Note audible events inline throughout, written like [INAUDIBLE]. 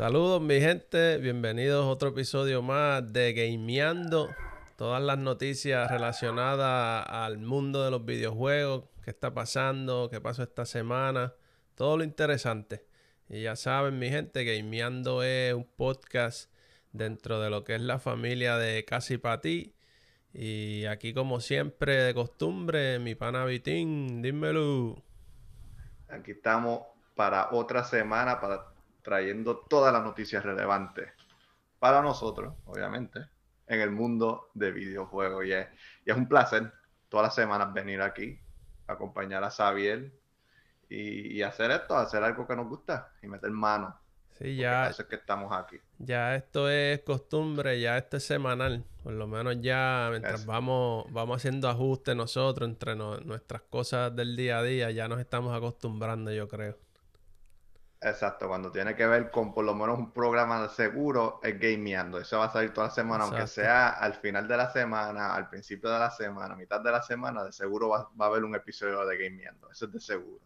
Saludos mi gente, bienvenidos a otro episodio más de Gameando. Todas las noticias relacionadas al mundo de los videojuegos, qué está pasando, qué pasó esta semana, todo lo interesante. Y ya saben mi gente, Gameando es un podcast dentro de lo que es la familia de Casi Pa' Ti. Y aquí como siempre de costumbre, mi pana Vitín, dímelo. Aquí estamos para otra semana, para trayendo todas las noticias relevantes para nosotros, obviamente, en el mundo de videojuegos. Y es, y es un placer todas las semanas venir aquí, acompañar a Xavier y, hacer esto, hacer algo que nos gusta y meter mano. Sí, ya. Eso es que estamos aquí. Ya esto es costumbre, ya esto es semanal. Por lo menos ya mientras vamos, vamos haciendo ajustes nosotros entre nuestras cosas del día a día, ya nos estamos acostumbrando, yo creo. Exacto, cuando tiene que ver con por lo menos un programa de seguro, es gameando. Eso va a salir toda la semana, aunque sea al final de la semana, al principio de la semana, a mitad de la semana, de seguro va, a haber un episodio de gameando. Eso es de seguro.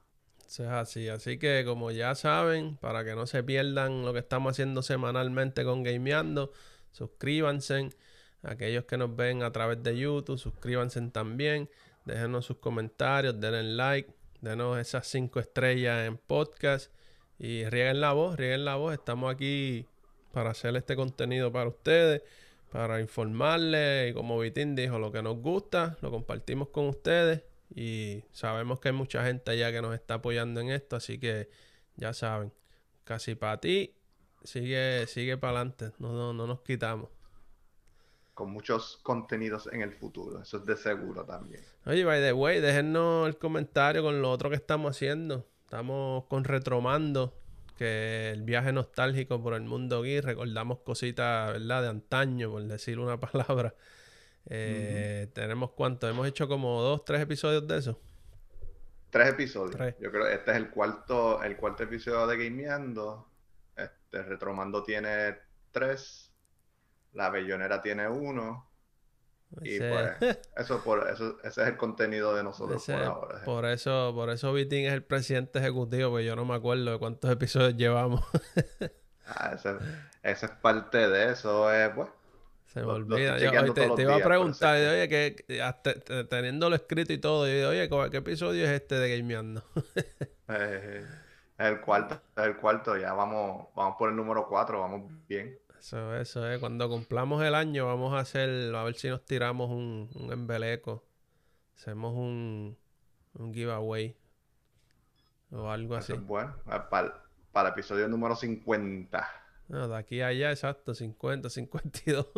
Eso es así. Así que como ya saben, para que no se pierdan lo que estamos haciendo semanalmente con Gameando, suscríbanse. Aquellos que nos ven a través de YouTube, suscríbanse también. Déjenos sus comentarios, denle like, denos esas cinco estrellas en podcast y rieguen la voz, rieguen la voz. Estamos aquí para hacer este contenido para ustedes, para informarles. Y como Vitín dijo, lo que nos gusta, lo compartimos con ustedes. Y sabemos que hay mucha gente allá que nos está apoyando en esto, así que ya saben, casi para ti, sigue, sigue para adelante, no, no, no nos quitamos. Con muchos contenidos en el futuro, eso es de seguro también. Oye, by the way, déjenos el comentario con lo otro que estamos haciendo. Estamos con Retromando, que el viaje nostálgico por el mundo geek. Recordamos cositas, ¿verdad? De antaño, por decir una [LAUGHS] palabra. Eh, tenemos cuánto? Hemos hecho como dos, tres episodios de eso. Tres episodios. Yo creo que este es el cuarto, el cuarto episodio de Gameando. Este Retromando tiene tres. La Bellonera tiene uno. Y pues, eso por eso, ese es el contenido de nosotros por ahora. Por eso, por eso Vitín es el presidente ejecutivo, porque yo no me acuerdo de cuántos episodios llevamos. [LAUGHS] ah, ese, es parte de eso, eh, pues. Se me olvida. Yo, te, iba a preguntar, oye, que teniéndolo escrito y todo, yo oye, ¿qué episodio es este de Gameando? [LAUGHS] eh, el cuarto, el cuarto, ya vamos, vamos por el número cuatro, vamos bien. Eso, eso es. Cuando cumplamos el año, vamos a hacer, a ver si nos tiramos un, un embeleco. Hacemos un, un giveaway. O algo así. bueno. Ah, para, para, el episodio número 50. No, de aquí a allá, exacto. 50, 52.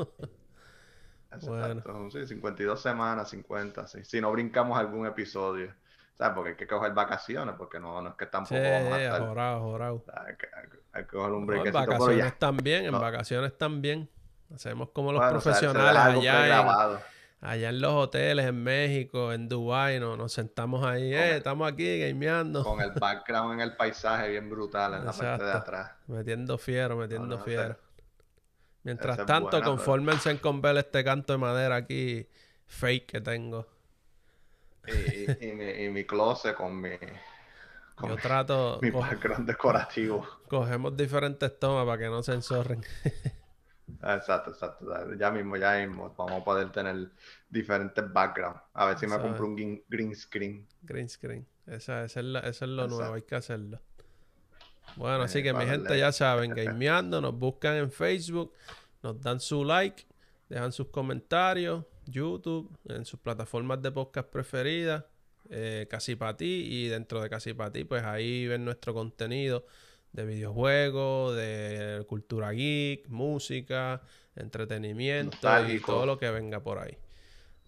Exacto. Sí, 52 semanas, 50. Sí. Si no brincamos algún episodio. ¿Sabes? Porque hay que coger vacaciones, porque no, no es que tampoco sí, estar... jorado, jorado. Hay que, hay, que coger un break. en vacaciones también, en vacaciones también. Hacemos como los profesionales allá, en, allá en los hoteles en México, en Dubái, no, nos sentamos ahí, eh, estamos aquí gameando. Con el background en el paisaje bien brutal en la parte de atrás. Metiendo fiero, metiendo fiero. Mientras tanto, confórmense con ver este canto de madera aquí fake que tengo y, mi, mi, closet con mi. Yo trato. [LAUGHS] Mi background decorativo. Cogemos diferentes tomas para que no se enzorren. Exacto, exacto. Ya mismo, ya mismo. Vamos a poder tener diferentes backgrounds. A ver si me compro un green screen. Green screen. Esa, es, eso es lo nuevo, hay que hacerlo. Bueno, así que mi gente ya saben, [LAUGHS] gameando, nos buscan en Facebook, nos dan su like, dejan sus comentarios, YouTube, en sus plataformas de podcast preferidas, eh, Casi para ti, y dentro de Casi para ti, pues ahí ven nuestro contenido de videojuegos, de cultura geek, música, entretenimiento y todo lo que venga por ahí.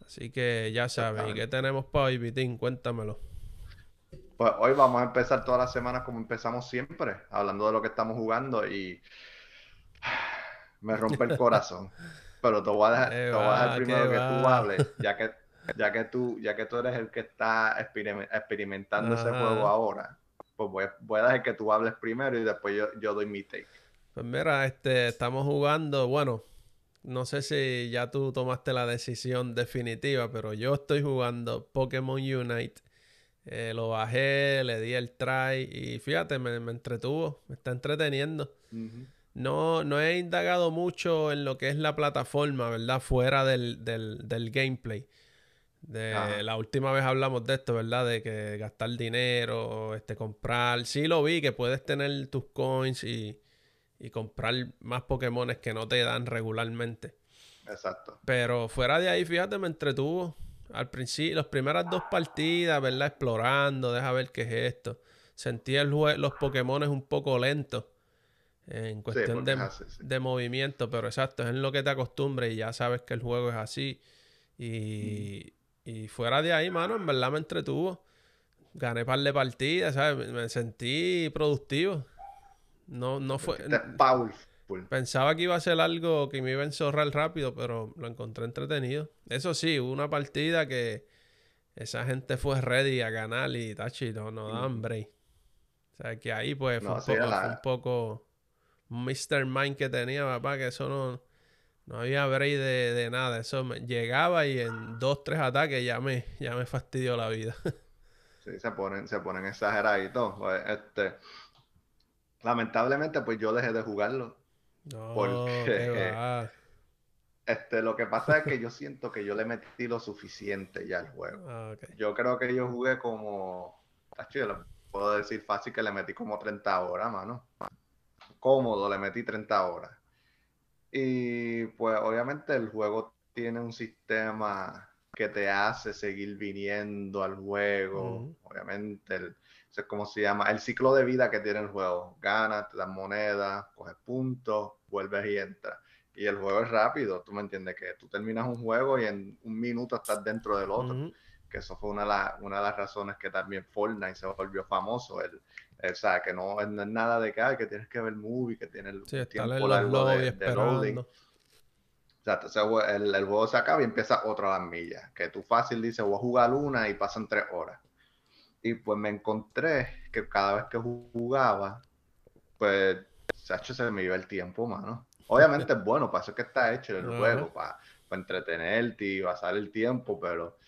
Así que ya saben, ¿y qué tenemos para hoy, Vitín? Cuéntamelo. Pues hoy vamos a empezar todas las semanas como empezamos siempre, hablando de lo que estamos jugando y [SIGHS] me rompe el [LAUGHS] corazón. Pero te voy a dejar, primero que tú hables, ya que, ya que tú, ya que tú eres el que está experimentando ese juego ahora, pues voy a, voy a, dejar que tú hables primero y después yo, yo doy mi take. Pues mira, este, estamos jugando, bueno, no sé si ya tú tomaste la decisión definitiva, pero yo estoy jugando Pokémon Unite. Eh, lo bajé, le di el try y fíjate, me, me entretuvo, me está entreteniendo. No, no he indagado mucho en lo que es la plataforma, ¿verdad? Fuera del, del, gameplay. De, la última vez hablamos de esto, ¿verdad? De que gastar dinero, este, comprar. Sí lo vi, que puedes tener tus coins y, y comprar más Pokémones que no te dan regularmente. Exacto. Pero fuera de ahí, fíjate, me entretuvo. Al principio, las primeras dos partidas, ¿verdad? Explorando, deja ver qué es esto. Sentí el los Pokémones un poco lentos en cuestión de, movimiento, pero exacto, es en lo que te acostumbres y ya sabes que el juego es así. Y, fuera de ahí, mano, en verdad me entretuvo. Gané par de partidas, ¿sabes? Me, sentí productivo. No, no fue. Pensaba que iba a ser algo que me iba a enzorrar rápido, pero lo encontré entretenido. Eso sí, hubo una partida que esa gente fue ready a ganar y tachi, no, no dan break. O sea, que ahí pues fue, un, poco, un Mr. Mind que tenía, papá, que eso no, no había break de, nada. Eso me, llegaba y en dos, tres ataques ya me, ya me fastidió la vida. [LAUGHS] sí, se ponen, se ponen exageraditos. Pues, este, lamentablemente, pues yo dejé de jugarlo. No, porque [LAUGHS] este, lo que pasa es que yo siento que yo le metí lo suficiente ya al juego. Ah, yo creo que yo jugué como puedo decir fácil que le metí como 30 horas, mano. Cómodo, le metí 30 horas. Y pues obviamente el juego tiene un sistema que te hace seguir viniendo al juego. Obviamente, el, es como se llama, el ciclo de vida que tiene el juego. Ganas, te das monedas, coges puntos, vuelves y entras. Y el juego es rápido, tú me entiendes, que tú terminas un juego y en un minuto estás dentro del otro que eso fue una de, una de las razones que también Fortnite se volvió famoso. El, o sea, que no, es nada de que, que tienes que ver movie, que tiene el tiempo largo de, loading. O sea, el, el, juego se acaba y empieza otra las millas. Que tú fácil dices, voy a jugar una y pasan tres horas. Y pues me encontré que cada vez que jugaba, pues, hecho se me iba el tiempo, mano. Obviamente es bueno, para eso que está hecho el juego, para, para entretenerte y pasar el tiempo, pero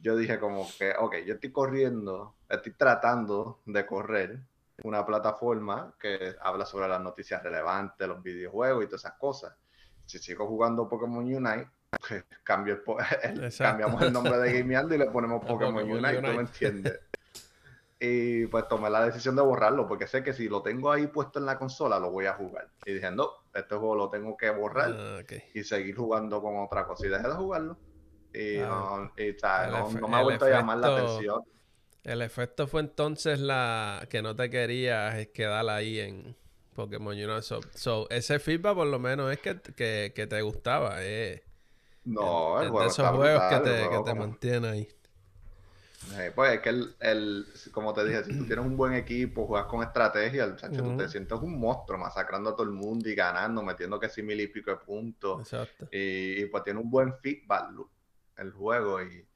yo dije como que, ok, yo estoy corriendo, estoy tratando de correr una plataforma que habla sobre las noticias relevantes, los videojuegos y todas esas cosas. Si sigo jugando Pokémon Unite, pues cambio el, [LAUGHS] cambiamos el nombre de Gameando y le ponemos [LAUGHS] Pokémon, Unite, ¿tú me entiendes? [LAUGHS] y pues tomé la decisión de borrarlo, porque sé que si lo tengo ahí puesto en la consola, lo voy a jugar. Y dije, no, este juego lo tengo que borrar ah, y seguir jugando con otra cosa. Y dejé de jugarlo. Y, no, me ha vuelto a llamar la atención. El efecto fue entonces la que no te querías quedar ahí en Pokémon. So, ese feedback por lo menos es que, que, te gustaba. Eh. No, el, de esos juegos que te, que te mantienen ahí. Eh, pues es que el, el, como te dije, si tú tienes un buen equipo, juegas con estrategia, el, tú te sientes un monstruo masacrando a todo el mundo y ganando, metiendo que sí mil y pico de puntos. Exacto. Y, y, pues tiene un buen feedback el juego y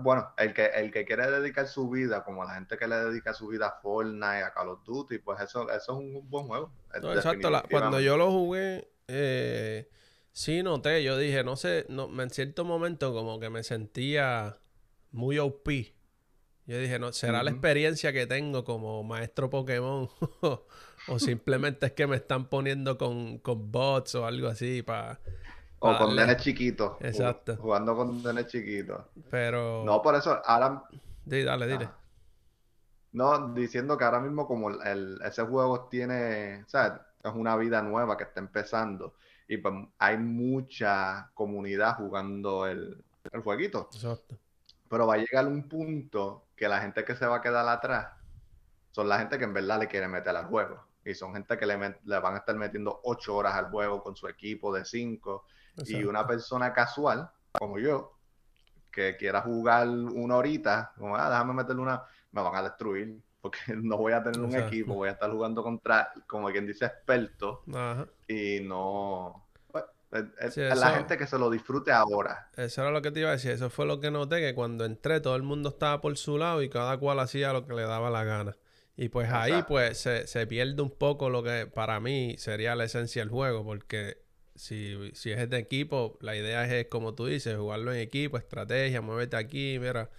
bueno, el que, el que quiere dedicar su vida, como la gente que le dedica su vida a Fortnite, a Call of Duty, pues eso, eso es un, buen juego. exacto, cuando yo lo jugué, eh, sí noté, yo dije, no sé, no, en cierto momento como que me sentía muy OP. Yo dije, no, ¿será la experiencia que tengo como maestro Pokémon? [LAUGHS] o simplemente es que me están poniendo con, con bots o algo así para o con nenes chiquitos. Exacto. Jugando con nenes chiquitos. Pero. No, por eso, ahora. dale, dile. Ah. No, diciendo que ahora mismo, como el, ese juego tiene. ¿Sabes? Es una vida nueva que está empezando. Y pues hay mucha comunidad jugando el, el jueguito. Exacto. Pero va a llegar un punto que la gente que se va a quedar atrás son la gente que en verdad le quiere meter al juego. Y son gente que le, le van a estar metiendo ocho horas al juego con su equipo de cinco y una persona casual, como yo, que quiera jugar una horita, como, ah, déjame meterle una, me van a destruir, porque [LAUGHS] no voy a tener un equipo, voy a estar jugando contra, como quien dice, experto, y no... Pues, es, la gente que se lo disfrute ahora. Eso era lo que te iba a decir. Eso fue lo que noté, que cuando entré todo el mundo estaba por su lado y cada cual hacía lo que le daba la gana. Y pues ahí pues se, se, pierde un poco lo que para mí sería la esencia del juego, porque si, si es de equipo, la idea es, como tú dices, jugarlo en equipo, estrategia, muévete aquí, mira,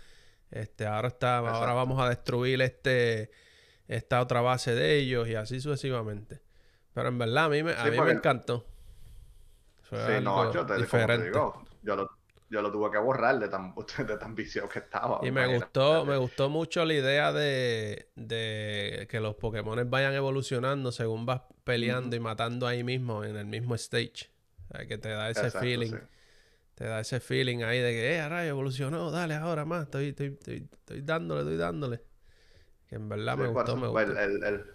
este, ahora está, ahora vamos a destruir este, esta otra base de ellos y así sucesivamente. Pero en verdad a mí me, a mí me encantó. sí, no, yo te, digo, yo lo, yo lo tuve que borrar de tan, [LAUGHS] de tan vicio que estaba. Y me gustó, me gustó mucho la idea de, que los Pokémon vayan evolucionando según vas peleando y matando ahí mismo, en el mismo stage. que te da ese feeling. Te da ese feeling ahí de que, eh, ahora evolucionó, dale ahora más, estoy, estoy, estoy, dándole, estoy dándole. Que en verdad me gustó, me pues, gustó. El, el,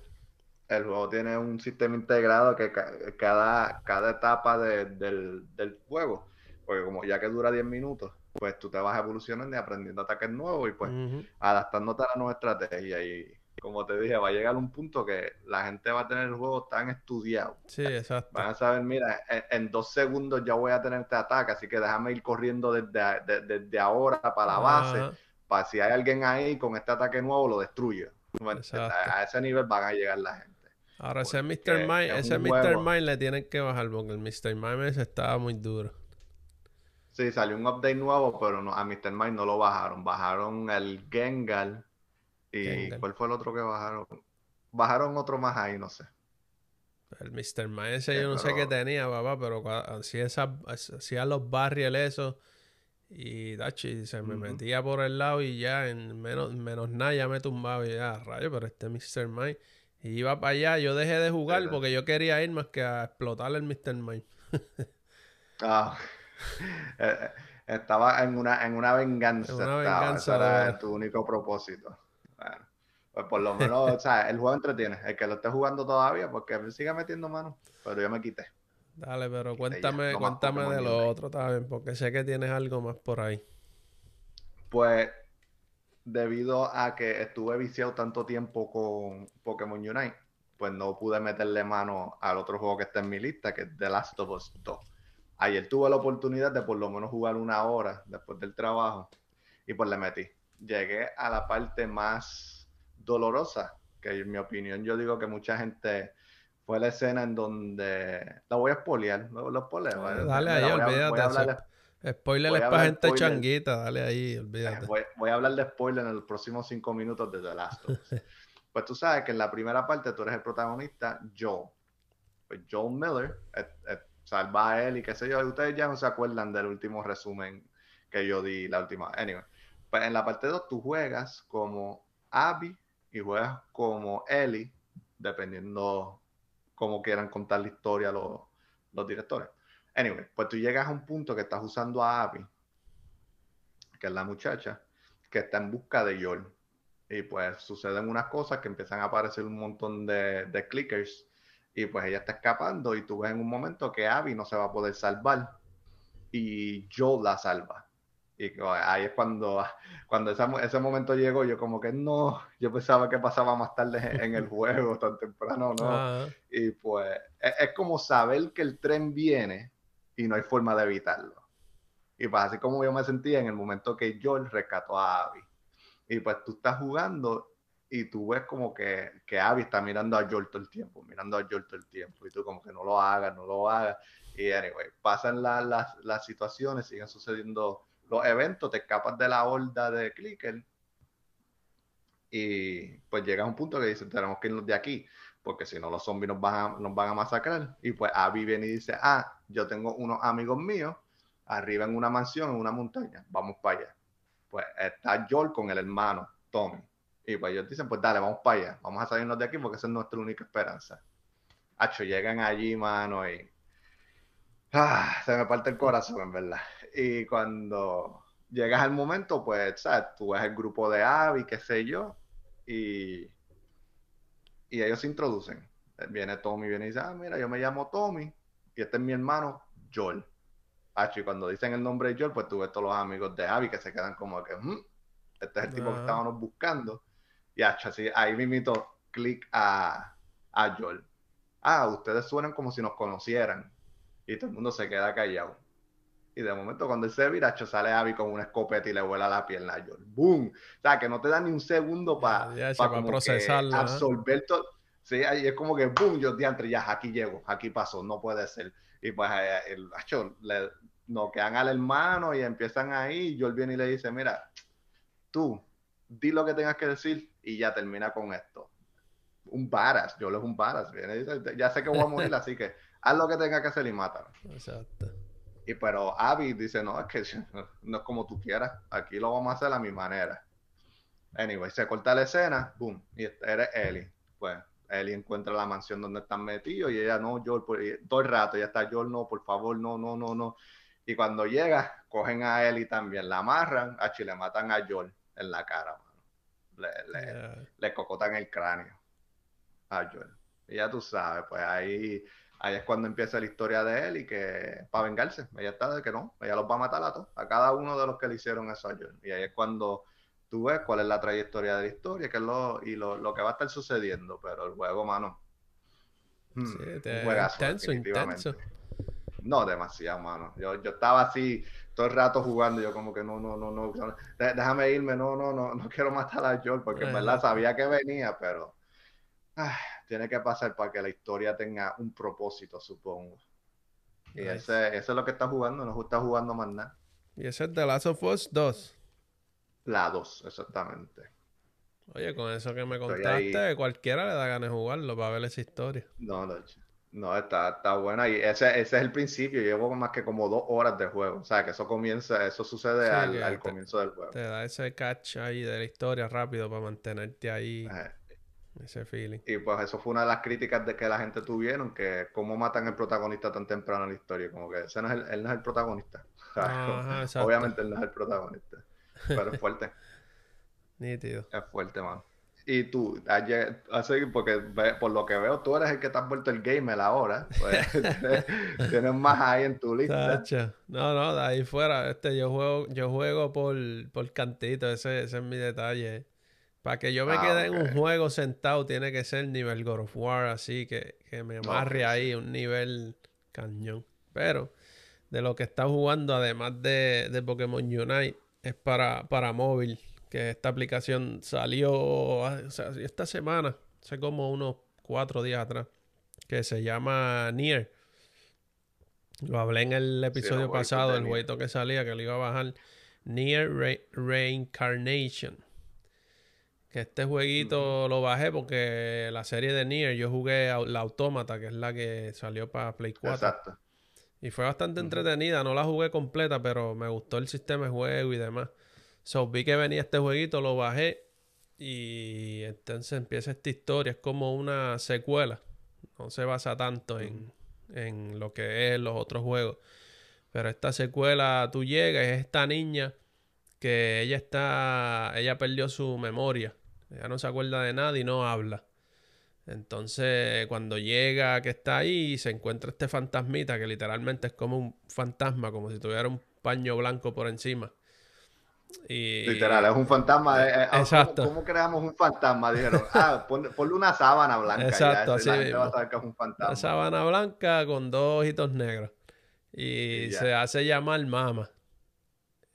el, juego tiene un sistema integrado que cada, cada etapa del, del juego porque como ya que dura 10 minutos, pues tú te vas evolucionando y aprendiendo ataques nuevos y pues adaptándote a la nueva estrategia. Y como te dije, va a llegar un punto que la gente va a tener el juego tan estudiado. Sí, exacto. Van a saber, mira, en, dos segundos ya voy a tener este ataque, así que déjame ir corriendo desde, desde, ahora para la base, para si hay alguien ahí con este ataque nuevo, lo destruye. A, ese nivel van a llegar la gente. Ahora, ese Mr. Mind, ese Mr. Mind le tienen que bajar porque el Mr. Mind estaba muy duro. Sí, salió un update nuevo, pero no, a Mr. Mind no lo bajaron. Bajaron el Gengar. ¿Y cuál fue el otro que bajaron? Bajaron otro más ahí, no sé. El Mr. Mind ese yo no sé qué tenía, papá, pero hacía los barrios eso y dachi, se me metía por el lado y ya en menos, menos nada ya me tumbaba y ya, rayo, pero este Mr. Mind. Y iba para allá, yo dejé de jugar porque yo quería ir más que a explotar el Mr. Mind. [LAUGHS] ah. [LAUGHS] Eh, eh, estaba en una, en una venganza. Una venganza era tu único propósito. Bueno, pues por lo [LAUGHS] menos, o sea, el juego entretiene. El que lo esté jugando todavía, porque me sigue metiendo mano, pero yo me quité. Dale, pero cuéntame, cuéntame de lo otro también, porque sé que tienes algo más por ahí. Pues, debido a que estuve viciado tanto tiempo con Pokémon Unite, pues no pude meterle mano al otro juego que está en mi lista, que es The Last of Us 2 ayer tuve la oportunidad de por lo menos jugar una hora después del trabajo y pues le metí. Llegué a la parte más dolorosa, que en mi opinión yo digo que mucha gente fue la escena en donde la voy a spoilear, lo, lo Dale ahí, olvídate. spoiler es para gente changuita, dale ahí, olvídate. Voy, a hablar de spoiler en los próximos cinco minutos de The Last of Us. [LAUGHS] pues tú sabes que en la primera parte tú eres el protagonista, Joel. Pues Joel Miller salva a él y qué sé yo. Ustedes ya no se acuerdan del último resumen que yo di la última. Anyway, pues en la parte 2 tú juegas como Abby y juegas como Ellie, dependiendo cómo quieran contar la historia los, los directores. Anyway, pues tú llegas a un punto que estás usando a Abby, que es la muchacha, que está en busca de Joel. Y pues suceden unas cosas que empiezan a aparecer un montón de, de clickers y pues ella está escapando y tú ves en un momento que Abby no se va a poder salvar y Joe la salva. Y ahí es cuando, [LAUGHS] cuando ese momento llegó, yo como que no, yo pensaba que pasaba más tarde en el juego, tan temprano, ¿no? Y pues es, como saber que el tren viene y no hay forma de evitarlo. Y pues así como yo me sentía en el momento que Joel rescató a Abby. Y pues tú estás jugando y tú ves como que, que Abby está mirando a Joel todo el tiempo, mirando a Joel todo el tiempo, y tú como que no lo hagas, no lo hagas, y anyway, pasan las, las situaciones, siguen sucediendo los eventos, te escapas de la horda de Clicker, y pues llega un punto que dice, tenemos que irnos de aquí, porque si no los zombies nos van a, nos van a masacrar, y pues Abby viene y dice, ah, yo tengo unos amigos míos, arriba en una mansión, en una montaña, vamos para allá. Pues está Joel con el hermano, Tommy y pues ellos dicen, pues dale, vamos para allá, vamos a salirnos de aquí porque esa es nuestra única esperanza. Hacho, llegan allí, mano, y ah, se me parte el corazón, en verdad. Y cuando llegas al momento, pues, ¿sabes? Tú ves el grupo de Abby, qué sé yo, y, y ellos se introducen. Viene Tommy, viene y dice, ah, mira, yo me llamo Tommy, y este es mi hermano, Joel. Hacho, y cuando dicen el nombre de Joel, pues tú ves todos los amigos de Abby que se quedan como que, mm, este es el tipo que estábamos buscando. Y así, ahí me invito clic a, a Joel. Ah, ustedes suenan como si nos conocieran. Y todo el mundo se queda callado. Y de momento, cuando él se vira, sale Abby con una escopeta y le vuela la pierna a Joel. ¡Boom! O sea, que no te da ni un segundo para procesarlo. Absorber todo. Sí, ahí es como que ¡boom! Yo diantre, ya aquí llego, aquí pasó, no puede ser. Y pues eh, el hacho le noquean al hermano y empiezan ahí. Y Joel viene y le dice: Mira, tú, di lo que tengas que decir y ya termina con esto. un varas, Joel es un varas. ya sé que voy a morir, [LAUGHS] así que haz lo que tenga que hacer y mátame. Exacto. Y pero Abby dice, no, es que no es como tú quieras, aquí lo vamos a hacer a mi manera. Anyway, se corta la escena, boom, y eres Ellie. Pues Ellie encuentra la mansión donde están metidos y ella, no, Joel, por, todo el rato, ya está, Joel, no, por favor, no, no, no, no. Y cuando llega, cogen a Ellie también, la amarran, a le matan a Joel en la cara, mano. Le, le, cocotan el cráneo a Joel. Y ya tú sabes, pues ahí, ahí es cuando empieza la historia de él y que para vengarse, ella está de que no, ella los va a matar a todos, a cada uno de los que le hicieron eso a Joel. Y ahí es cuando tú ves cuál es la trayectoria de la historia qué es lo, y lo, lo, que va a estar sucediendo, pero el juego, mano. Hmm, sí, intenso, intenso. No, demasiado, mano. Yo, yo estaba así todo el rato jugando, yo como que no, no, no, no, déjame irme, no, no, no, no quiero matar a Joel, porque en verdad sabía que venía, pero ah, tiene que pasar para que la historia tenga un propósito, supongo. Y ese, es lo que está jugando, no está jugando más nada. Y ese es The Last of Us 2. La 2, exactamente. Oye, con eso que me contaste, cualquiera le da ganas de jugarlo para ver esa historia. No, no, no está, está buena. Y ese, ese es el principio. Llevo más que como dos horas de juego. O sea, que eso comienza, eso sucede al, comienzo del juego. Te da ese catch ahí de la historia rápido para mantenerte ahí. Ese feeling. Y pues eso fue una de las críticas de que la gente tuvieron, que cómo matan al protagonista tan temprano en la historia. Como que ese no es el, él no es el protagonista. [LAUGHS] Obviamente él no es el protagonista. Pero es fuerte. [LAUGHS] Nítido. Es fuerte, man. Y tú, así, porque por lo que veo, tú eres el que te has vuelto el gamer ahora. Pues, [LAUGHS] [LAUGHS] tienes más ahí en tu lista. No, no, de ahí fuera. Este, yo juego, yo juego por, por cantito, ese, ese es mi detalle. Para que yo me ah, quede en un juego sentado, tiene que ser nivel God of War, así que, que me amarre ahí, un nivel cañón. Pero de lo que está jugando, además de, de Pokémon Unite, es para, para móvil, que esta aplicación salió esta semana, hace como unos cuatro días atrás, que se llama Nier. Lo hablé en el episodio pasado, el jueguito que salía, que le iba a bajar. Nier Reincarnation. Que este jueguito lo bajé porque la serie de Nier yo jugué la Autómata, que es la que salió para Play 4. Exacto. Y fue bastante entretenida. No la jugué completa, pero me gustó el sistema de juego y demás. So vi que venía este jueguito, lo bajé. Y entonces empieza esta historia. Es como una secuela. No se basa tanto en, en lo que es los otros juegos. Pero esta secuela, tú llegas, es esta niña que ella está. Ella perdió su memoria. Ella no se acuerda de nada y no habla. Entonces, cuando llega, que está ahí, se encuentra este fantasmita que literalmente es como un fantasma, como si tuviera un paño blanco por encima. Y... Literal, es un fantasma. Eh, eh, Exacto. ¿cómo, creamos un fantasma? Dijeron, [LAUGHS] ah, ponle una sábana blanca. Exacto, así. Una sábana blanca con dos ojitos negros. Y, se hace llamar Mama.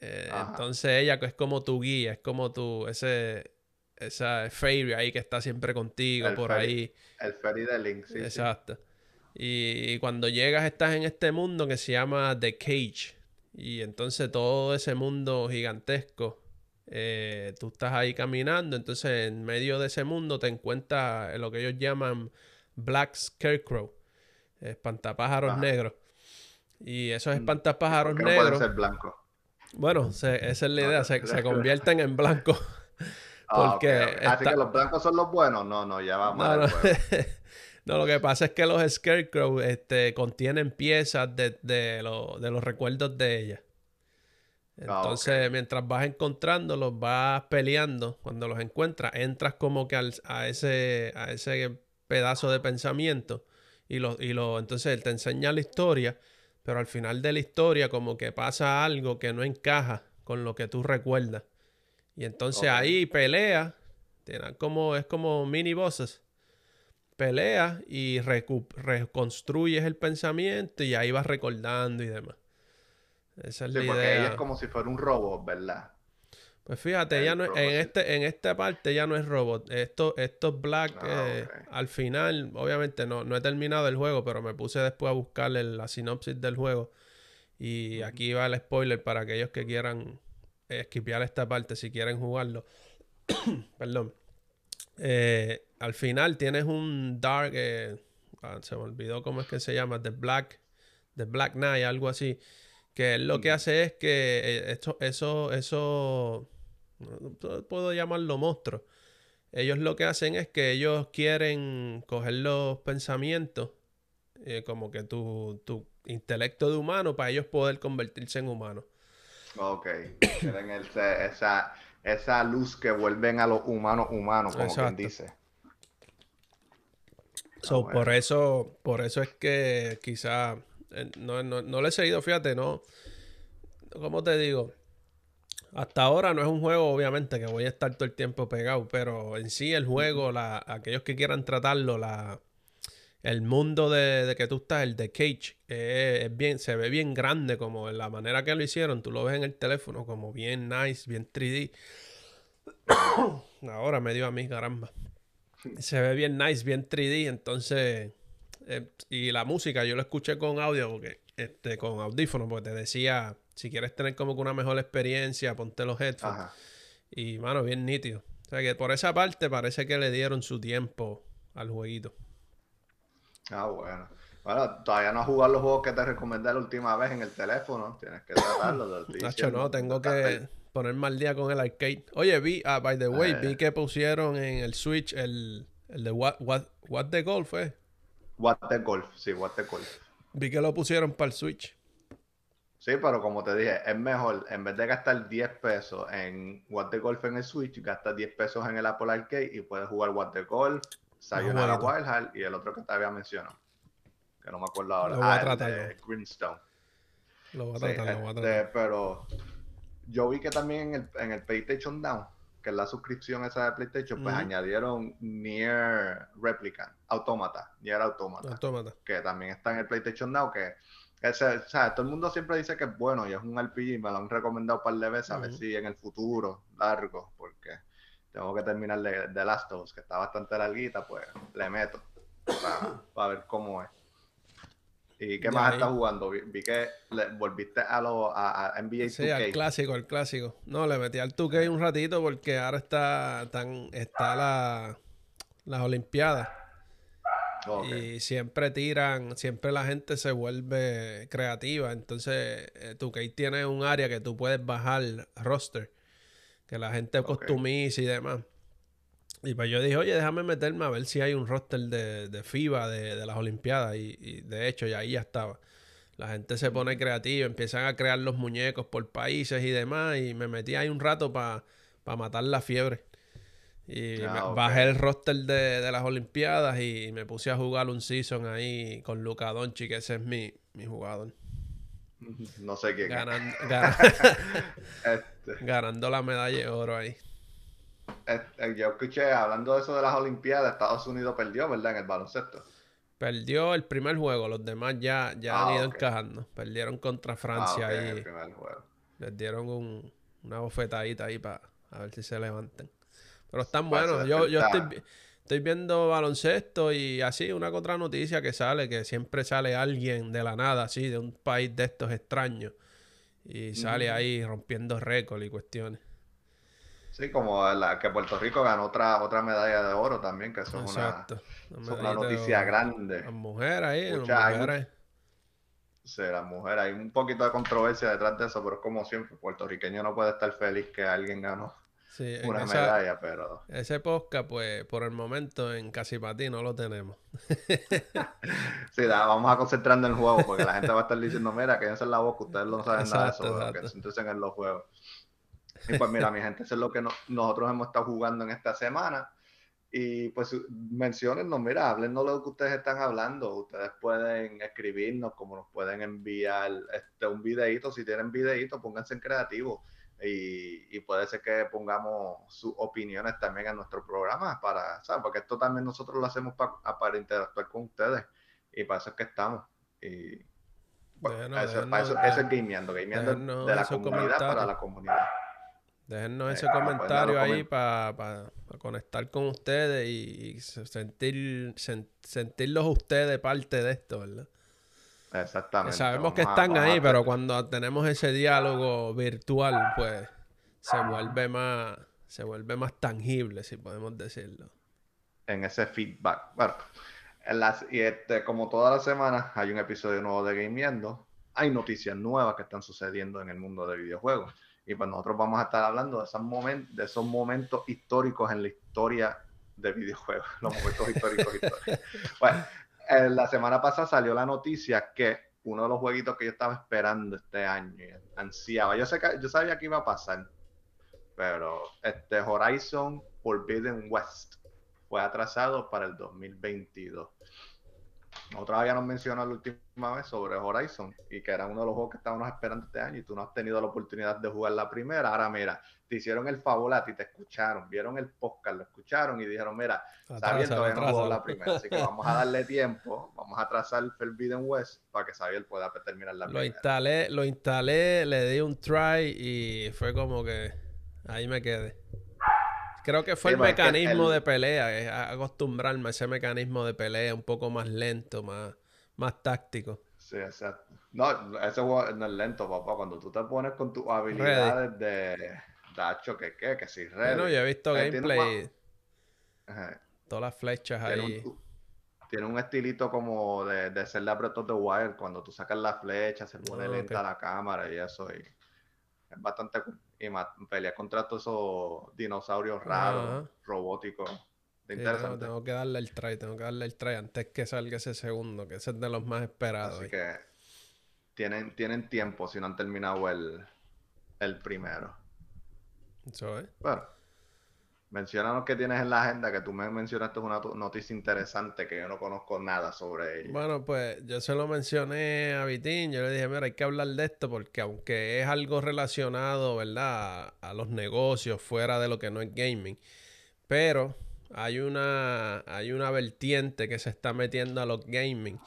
Eh, entonces ella es como tu guía, es como tu, ese, esa fairy ahí que está siempre contigo por ahí. El fairy de Link, sí. Exacto. Y, cuando llegas estás en este mundo que se llama The Cage. Y entonces todo ese mundo gigantesco, eh, tú estás ahí caminando, entonces en medio de ese mundo te encuentras lo que ellos llaman Black Scarecrow, espantapájaros negros. Y esos mm, espantapájaros negros... No pueden ser blancos. Bueno, esa es la [LAUGHS] idea, se, se convierten en blancos. [LAUGHS] Ah, Porque Así que los blancos son los buenos. No, no, ya vamos no, no. [LAUGHS] lo que pasa es que los Scarecrow este, contienen piezas de, de, de los recuerdos de ella. Ah, Entonces, mientras vas encontrándolos, vas peleando. Cuando los encuentras, entras como que a, ese, a ese pedazo de pensamiento. Y, lo, y lo, entonces él te enseña la historia, pero al final de la historia como que pasa algo que no encaja con lo que tú recuerdas. Y entonces ahí pelea, como, es como mini bosses. Pelea y reconstruyes el pensamiento y ahí vas recordando y demás. Esa es la porque ella es como si fuera un robot, ¿verdad? Pues fíjate, ya no en este, en esta parte ya no es robot. Esto, estos Black, ah, eh, al final, obviamente no, no he terminado el juego, pero me puse después a buscar la sinopsis del juego. Y aquí va el spoiler para aquellos que quieran esquipear esta parte si quieren jugarlo. [COUGHS] Perdón. Eh, al final tienes un Dark, eh, ah, se me olvidó cómo es que se llama, The Black, The Black Knight, algo así, que él lo que hace es que eh, esto, eso, eso, puedo llamarlo monstruo. Ellos lo que hacen es que ellos quieren coger los pensamientos, eh, como que tu, tu intelecto de humano, para ellos poder convertirse en humanos. Ok, quieren esa, esa luz que vuelven a los humanos humanos, como quien dice. So, ah, por eso, por eso es que quizá eh, no, no, le he seguido, fíjate, no. ¿Cómo te digo? Hasta ahora no es un juego, obviamente, que voy a estar todo el tiempo pegado, pero en sí el juego, la, aquellos que quieran tratarlo, la, el mundo de, que tú estás, el de Cage, es bien, se ve bien grande, como en la manera que lo hicieron, tú lo ves en el teléfono, como bien nice, bien 3D. [COUGHS] Ahora me dio a mí, caramba. Se ve bien nice, bien 3D, entonces... Eh, y la música yo lo escuché con audio, porque, este, con audífonos, porque te decía, si quieres tener como que una mejor experiencia, ponte los headphones. Y, mano, bien nítido. O sea que por esa parte parece que le dieron su tiempo al jueguito. Ah, bueno. Bueno, todavía no has jugado los juegos que te recomendé la última vez en el teléfono. Tienes que tratarlo. Nacho, no, tengo que ponerme al día con el arcade. Oye, vi, ah, by the way, vi eh. que pusieron en el Switch el, el de What, What, What the Golf, ¿eh? What the Golf, sí, What the Golf. Vi que lo pusieron para el Switch. Sí, pero como te dije, es mejor, en vez de gastar 10 pesos en What the Golf en el Switch, gastas 10 pesos en el Apple Arcade y puedes jugar What the Golf, Sayonara Wild Heart y el otro que te había mencionado. Que no me acuerdo ahora. Lo voy a ah, tratar. Greenstone. Lo voy a tratar, lo voy a este, tratar. pero yo vi que también en el, en el PlayStation Down, que es la suscripción esa de PlayStation, pues añadieron Near Replicant, Automata, Nier Automata, Automata. Que también está en el PlayStation Now, que ese, o sea, todo el mundo siempre dice que es bueno y es un RPG, me lo han recomendado un par de veces, a ver si en el futuro, largo, porque tengo que terminar de, de Last of Us, que está bastante larguita, pues le meto para, ver cómo es. ¿Y qué más estás jugando? Vi, que volviste a, lo, a, NBA 2K. Sí, al clásico, al clásico. No, le metí al 2K un ratito porque ahora está, tan, está la, las Olimpiadas. Y siempre tiran, siempre la gente se vuelve creativa. Entonces, 2K eh, tiene un área que tú puedes bajar roster que la gente costumiza y demás. Y pues yo dije, oye, déjame meterme a ver si hay un roster de, de FIBA de, las Olimpiadas. Y, de hecho, ya ahí ya estaba. La gente se pone creativa, empiezan a crear los muñecos por países y demás. Y me metí ahí un rato para matar la fiebre. Y ah, bajé el roster de, las Olimpiadas y me puse a jugar un season ahí con Luca Donchi, que ese es mi, mi jugador. No sé qué. [LAUGHS] [LAUGHS] Este. ganando la medalla de oro ahí. Yo escuché, hablando de eso de las Olimpiadas, Estados Unidos perdió, ¿verdad? En el baloncesto. Perdió el primer juego, los demás ya, ya han ah, ido encajando. Perdieron contra Francia ah, ahí. Les dieron un, una bofetadita ahí para ver si se levanten. Pero están buenos. Yo, yo estoy, estoy viendo baloncesto y así una otra noticia que sale, que siempre sale alguien de la nada, así, de un país de estos extraños. Y sale ahí rompiendo récords y cuestiones. Sí, como la que Puerto Rico ganó otra otra medalla de oro también, que eso es una, noticia grande. Las mujeres ahí, las mujeres. Sí, las mujeres. Hay un poquito de controversia detrás de eso, pero es como siempre, puertorriqueño no puede estar feliz que alguien ganó una medalla, pero. Ese podcast, pues, por el momento en Casi para ti no lo tenemos. [LAUGHS] sí, vamos a concentrarnos en el juego, porque la gente va a estar diciendo, mira, que esa es la voz, que ustedes no saben nada de eso, que se en los juegos. Y pues mira, mi [LAUGHS] gente, eso es lo que nosotros hemos estado jugando en esta semana. Y pues mencionennos, mira, háblenos lo que ustedes están hablando. Ustedes pueden escribirnos, como nos pueden enviar este, un videito. Si tienen videito, pónganse en creativo y, puede ser que pongamos sus opiniones también en nuestro programa para, ¿sabes? Porque esto también nosotros lo hacemos para interactuar con ustedes y para eso es que estamos. Y bueno, eso, es gameando, gameando de la comunidad para la comunidad. Déjennos ese comentario ahí para conectar con ustedes y, sentir, sentirlos ustedes parte de esto, ¿verdad? Exactamente. Sabemos que están ahí, pero cuando tenemos ese diálogo virtual, pues se vuelve más, se vuelve más tangible, si podemos decirlo. en ese feedback. Bueno, en las, y este, como todas las semanas hay un episodio nuevo de Gameando, hay noticias nuevas que están sucediendo en el mundo de videojuegos. Y pues nosotros vamos a estar hablando de esos, momentos, de esos momentos históricos en la historia de videojuegos, [LAUGHS] los momentos históricos. Bueno, la semana pasada salió la noticia que uno de los jueguitos que yo estaba esperando este año, ansiaba, yo, sé que, yo sabía que iba a pasar, pero este Horizon Forbidden West fue atrasado para el 2022. Nosotros habíamos mencionado la última vez sobre Horizon y que era uno de los juegos que estábamos esperando este año y tú no has tenido la oportunidad de jugar la primera. Ahora mira, te hicieron el favor a ti, te escucharon, vieron el podcast, lo escucharon y dijeron, mira, Xavier todavía no jugó la primera, así que [LAUGHS] vamos a darle tiempo, vamos a trazar el Forbidden West para que Xavier pueda terminar la primera. Lo instalé, lo instalé, le di un try y fue como que ahí me quedé. Creo que fue el mecanismo de pelea, es acostumbrarme a ese mecanismo de pelea un poco más lento, más, más táctico. Sí, exacto. No, ese juego no es lento, papá. Cuando tú te pones con tus habilidades de Dacho, que qué, que si ready. Bueno, yo he visto eh, gameplay. Todas las flechas ahí. tiene un estilito como de, de ser la Breath of the Wild. Cuando tú sacas la flecha, se pone ah, lenta la cámara y eso. Y es bastante y pelea contra todos esos dinosaurios raros, robóticos. interesante. tengo, que darle el try, tengo que darle el try antes que salga ese segundo, que ese es de los más esperados. Así que tienen, tienen tiempo si no han terminado el, el primero. Eso es. Bueno, Menciónanos qué tienes en la agenda, que tú me mencionaste una noticia interesante que yo no conozco nada sobre ella. Bueno, pues yo se lo mencioné a Vitín, yo le dije, mira, hay que hablar de esto porque aunque es algo relacionado, ¿verdad? A, los negocios fuera de lo que no es gaming, pero hay una, hay una vertiente que se está metiendo a los gaming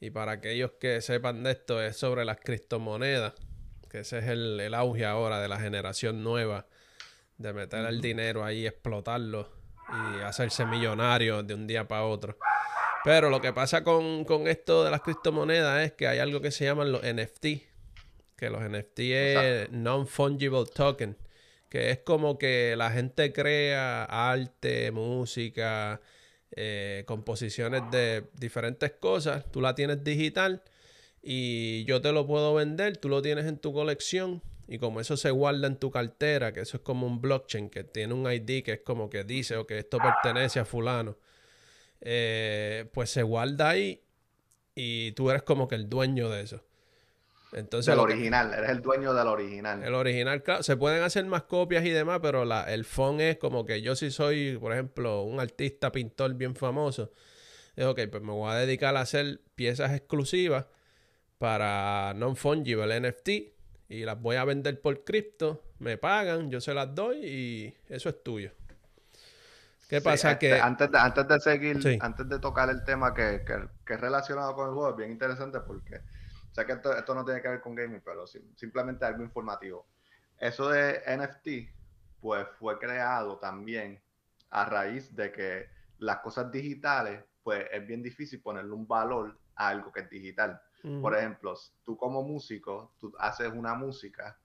y para aquellos que sepan de esto es sobre las criptomonedas, que ese es el, el auge ahora de la generación nueva de meter el dinero ahí, explotarlo y hacerse millonario de un día para otro. Pero lo que pasa con, esto de las criptomonedas es que hay algo que se llaman los NFT, que los NFT es non-fungible token, que es como que la gente crea arte, música, eh, composiciones de diferentes cosas, tú la tienes digital y yo te lo puedo vender, tú lo tienes en tu colección y como eso se guarda en tu cartera, que eso es como un blockchain que tiene un ID que es como que dice o que esto pertenece a fulano, eh, pues se guarda ahí y tú eres como que el dueño de eso. Entonces, el original, eres el dueño del original. El original, claro, se pueden hacer más copias y demás, pero la, el phone es como que yo si soy, por ejemplo, un artista pintor bien famoso, es ok, pues me voy a dedicar a hacer piezas exclusivas para non-fungible NFT y las voy a vender por cripto, me pagan, yo se las doy y eso es tuyo. ¿Qué pasa? Este, que antes de, antes de seguir, antes de tocar el tema que, que, es relacionado con el juego, es bien interesante porque sé que esto, no tiene que ver con gaming, pero simplemente algo informativo. Eso de NFT, pues fue creado también a raíz de que las cosas digitales, pues es bien difícil ponerle un valor a algo que es digital. Por ejemplo, tú como músico, tú haces una música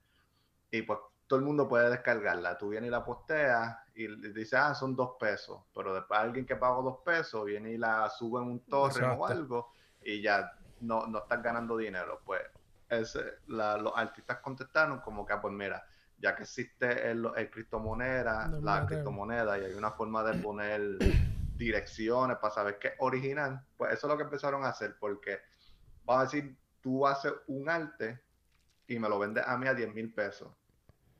y pues todo el mundo puede descargarla. Tú vienes y la posteas y dices, ah, son dos pesos. Pero después alguien que pagó dos pesos viene y la sube en un torre o algo y ya no, no estás ganando dinero. Pues los artistas contestaron como que, ah, pues mira, ya que existe el, el criptomoneda, la criptomoneda y hay una forma de poner [COUGHS] direcciones para saber qué es original, pues eso es lo que empezaron a hacer porque vamos a decir, tú haces un arte y me lo vendes a mí a 10 mil pesos.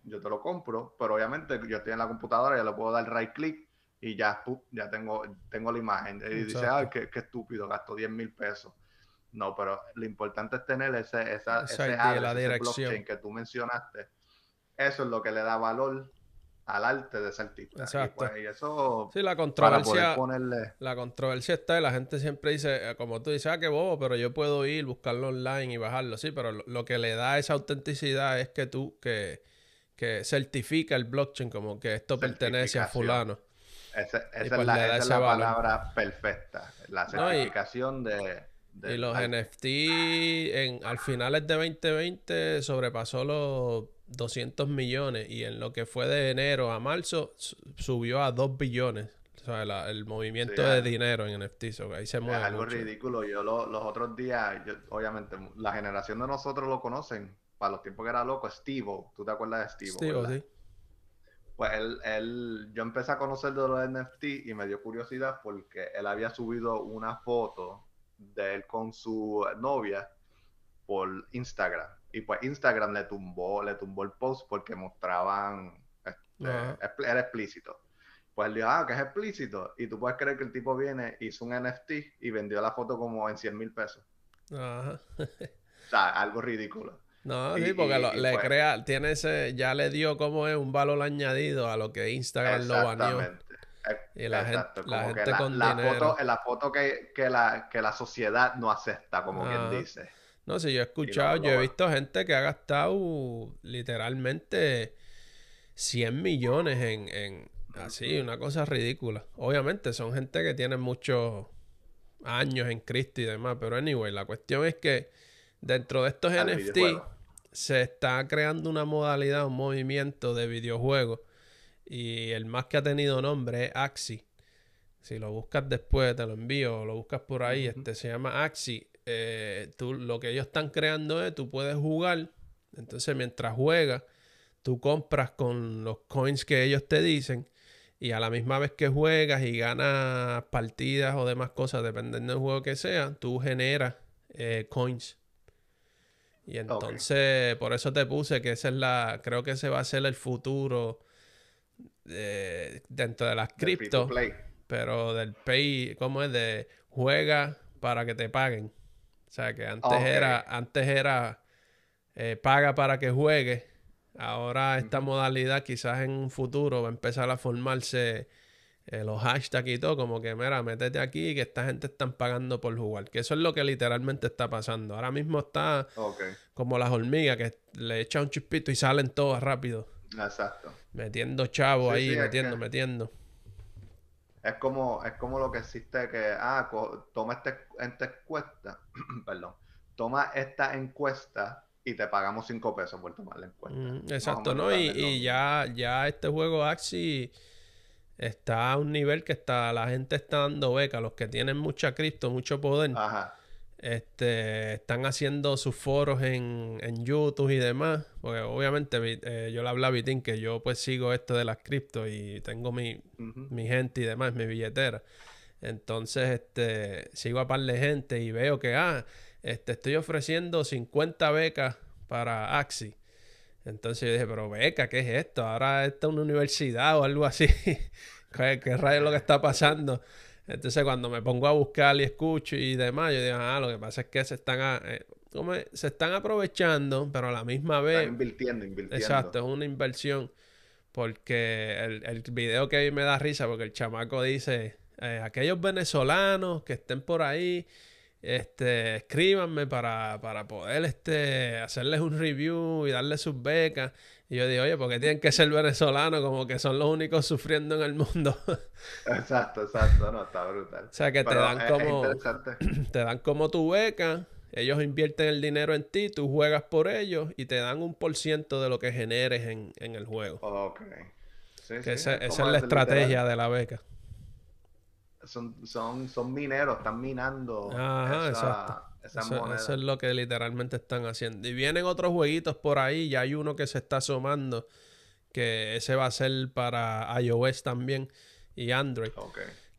Yo te lo compro, pero obviamente yo estoy en la computadora, ya le puedo dar right click y ya, ya tengo, tengo la imagen. Y dice, ay, qué, estúpido, gasto 10 mil pesos. No, pero lo importante es tener ese, esa, ese, la blockchain que tú mencionaste. Eso es lo que le da valor al arte de ese artista. Exacto. Y, pues, eso sí, la controversia, ponerle... la controversia está y la gente siempre dice, eh, como tú dices, ah, qué bobo, pero yo puedo ir, buscarlo online y bajarlo. Sí, pero lo, que le da esa autenticidad es que tú, que, que certifica el blockchain como que esto pertenece a fulano. esa es pues la, esa es la palabra perfecta, la certificación de, Y los NFT en, al finales de 2020 sobrepasó los 200 millones y en lo que fue de enero a marzo subió a 2 billones. O sea, el movimiento de dinero en NFT. ahí se mueve. Es algo ridículo. Yo los otros días, obviamente, la generación de nosotros lo conocen. Para los tiempos que era loco, Steve. ¿Tú te acuerdas de Steve? Steve, sí. Pues él, él, yo empecé a conocer de los NFT y me dio curiosidad porque él había subido una foto de él con su novia por Instagram. Y pues Instagram le tumbó, le tumbó el post porque mostraban, este, era explícito. Pues él dijo, ah, que es explícito. Y tú puedes creer que el tipo viene, hizo un NFT y vendió la foto como en 100 mil pesos. Ajá. [LAUGHS] o sea, algo ridículo. No, sí, porque le pues crea, tiene ese, ya le dio como es un valor añadido a lo que Instagram lo baneó. Y la gente, la gente con la Foto, la foto que, que, la, que la sociedad no acepta, como quien dice. No, sí, yo he escuchado, yo he visto gente que ha gastado literalmente 100 millones en, en así, una cosa ridícula. Obviamente son gente que tiene muchos años en Cristo y demás, pero anyway, la cuestión es que dentro de estos NFT se está creando una modalidad, un movimiento de videojuegos y el más que ha tenido nombre es Axi. Si lo buscas después, te lo envío, o lo buscas por ahí, este se llama Axi. Eh, tú, lo que ellos están creando es, tú puedes jugar, entonces mientras juegas, tú compras con los coins que ellos te dicen y a la misma vez que juegas y ganas partidas o demás cosas, dependiendo del juego que sea, tú generas eh, coins. Y entonces, por eso te puse que esa es la, creo que ese va a ser el futuro dentro de las cripto, pero del pay, ¿cómo es? De juega para que te paguen. O sea, que antes era, antes era eh, paga para que juegue. Ahora esta modalidad quizás en un futuro va a empezar a formarse eh, los hashtags y todo, como que mira, métete aquí que esta gente están pagando por jugar. Que eso es lo que literalmente está pasando. Ahora mismo está como las hormigas que le echan un chispito y salen todas rápido. Exacto. Metiendo chavo ahí, metiendo, metiendo. Es como, es como lo que existe que, ah, toma este, esta encuesta, [CLEARS THROAT] perdón, toma esta encuesta y te pagamos cinco pesos por tomar la encuesta. Mm, exacto, ¿no? Y, ya, ya este juego Axi está a un nivel que está, la gente está dando beca, los que tienen mucha cripto, mucho poder. Ajá este, están haciendo sus foros en, YouTube y demás. Porque obviamente eh, yo le hablaba a Vitín que yo pues sigo esto de las cripto y tengo mi, gente y demás, mi billetera. Entonces, este, sigo a par de gente y veo que, ah, este, estoy ofreciendo 50 becas para Axi. Entonces yo dije, pero beca, ¿qué es esto? Ahora esta es una universidad o algo así. [LAUGHS] ¿Qué, ¿Qué rayo es lo que está pasando? Entonces, cuando me pongo a buscar y escucho y demás, yo digo, ah, lo que pasa es que se están, eh, se están aprovechando, pero a la misma vez. Están invirtiendo, invirtiendo. Exacto, es una inversión. Porque el, el video que a me da risa, porque el chamaco dice: eh, aquellos venezolanos que estén por ahí, este, escríbanme para, para poder este, hacerles un review y darles sus becas. Y yo digo, oye, ¿por qué tienen que ser venezolanos? Como que son los únicos sufriendo en el mundo. [LAUGHS] exacto, exacto, no, está brutal. O sea, que te dan como. [CLEARS THROAT] te dan como tu beca, ellos invierten el dinero en ti, tú juegas por ellos y te dan un por ciento de lo que generes en, el juego. Ok. esa, es la estrategia de la beca. Son, son, son mineros, están minando. Ajá, exacto eso, es lo que literalmente están haciendo. Y vienen otros jueguitos por ahí. Ya hay uno que se está asomando. Que ese va a ser para iOS también y Android.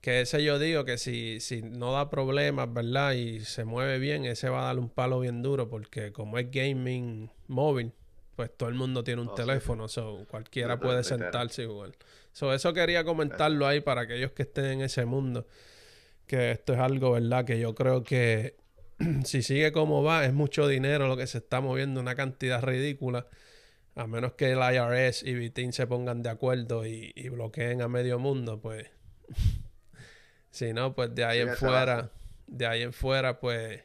Que ese yo digo que si, si no da problemas, ¿verdad? Y se mueve bien, ese va a darle un palo bien duro. Porque como es gaming móvil, pues todo el mundo tiene un oh, teléfono. cualquiera puede sentarse igual. So, eso quería comentarlo ahí para aquellos que estén en ese mundo. Que esto es algo, ¿verdad? Que yo creo que [CLEARS THROAT] si sigue como va, es mucho dinero lo que se está moviendo, una cantidad ridícula. A menos que el IRS y Bitin se pongan de acuerdo y, bloqueen a medio mundo, pues. [LAUGHS] si no, pues de ahí en fuera, de ahí en fuera, pues.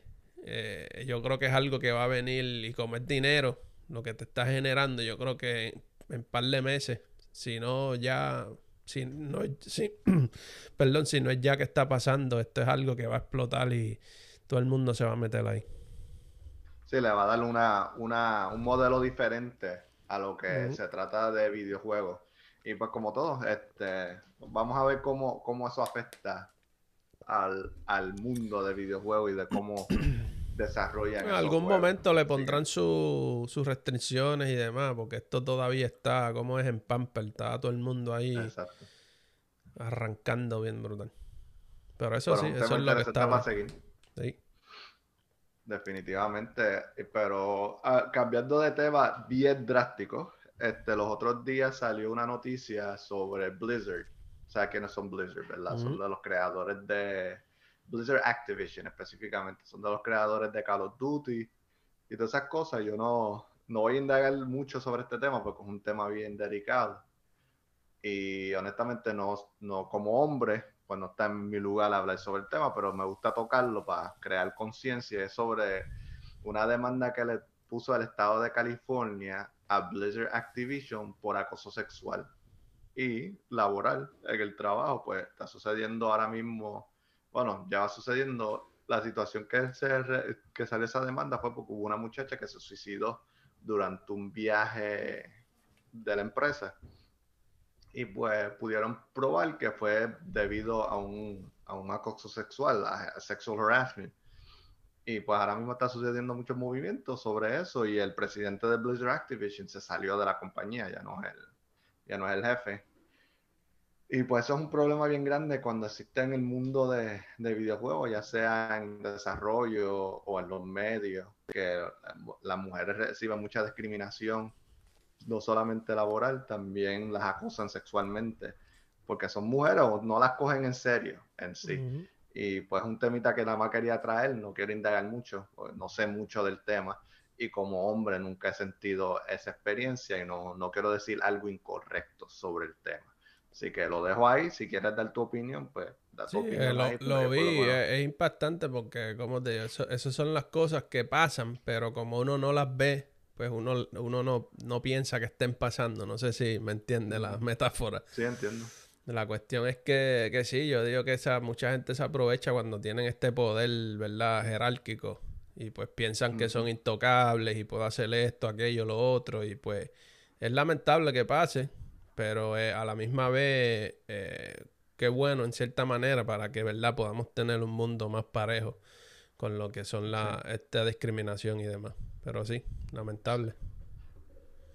Eh, yo creo que es algo que va a venir y como es dinero, lo que te está generando, yo creo que en, un par de meses, si no ya, si no, si, [CLEARS THROAT] perdón, si no es ya que está pasando, esto es algo que va a explotar y, todo el mundo se va a meter ahí. Sí, le va a dar una, una, un modelo diferente a lo que se trata de videojuegos. Y pues como todo, este, vamos a ver cómo, cómo eso afecta al, al mundo de videojuegos y de cómo [CLEARS THROAT] desarrollan. En algún momento le pondrán sus restricciones y demás, porque esto todavía está, como es en Pamper, está todo el mundo ahí arrancando bien brutal. Pero eso sí, eso es lo que está. Para seguir. Sí. Definitivamente, pero ah, cambiando de tema bien drástico, este, los otros días salió una noticia sobre Blizzard. O sea, que no son Blizzard, ¿verdad? Son de los creadores de Blizzard Activision específicamente. Son de los creadores de Call of Duty y todas esas cosas. Yo no, no voy a indagar mucho sobre este tema porque es un tema bien delicado. Y honestamente, no, no como hombre, pues no está en mi lugar hablar sobre el tema, pero me gusta tocarlo para crear conciencia. Sobre una demanda que le puso el estado de California a Blizzard Activision por acoso sexual y laboral en el trabajo, pues está sucediendo ahora mismo, bueno, ya va sucediendo. La situación que, se, que salió esa demanda fue porque hubo una muchacha que se suicidó durante un viaje de la empresa y pues pudieron probar que fue debido a un, a un acoso sexual, a sexual harassment. Y pues ahora mismo está sucediendo mucho movimiento sobre eso y el presidente de Blizzard Activision se salió de la compañía, ya no es el, ya no es el jefe. Y pues eso es un problema bien grande cuando existe en el mundo de, de videojuegos, ya sea en desarrollo o en los medios, que las mujeres reciben mucha discriminación, no solamente laboral, también las acosan sexualmente, porque son mujeres o no las cogen en serio en sí. Y pues un temita que nada más quería traer, no quiero indagar mucho, no sé mucho del tema. Y como hombre nunca he sentido esa experiencia y no, no quiero decir algo incorrecto sobre el tema. Así que lo dejo ahí. Si quieres dar tu opinión, pues da tu opinión. lo, lo vi, es, impactante porque, como te digo, esas son las cosas que pasan, pero como uno no las ve, pues uno, uno no, no piensa que estén pasando. No sé si me entiende la metáfora. Sí, entiendo. La cuestión es que, que sí, yo digo que esa, mucha gente se aprovecha cuando tienen este poder, ¿verdad? Jerárquico. Y pues piensan que son intocables y puedo hacer esto, aquello, lo otro. Y pues es lamentable que pase, pero eh, a la misma vez, eh, qué bueno en cierta manera para que, ¿verdad? Podamos tener un mundo más parejo con lo que son la, esta discriminación y demás. Pero sí, lamentable.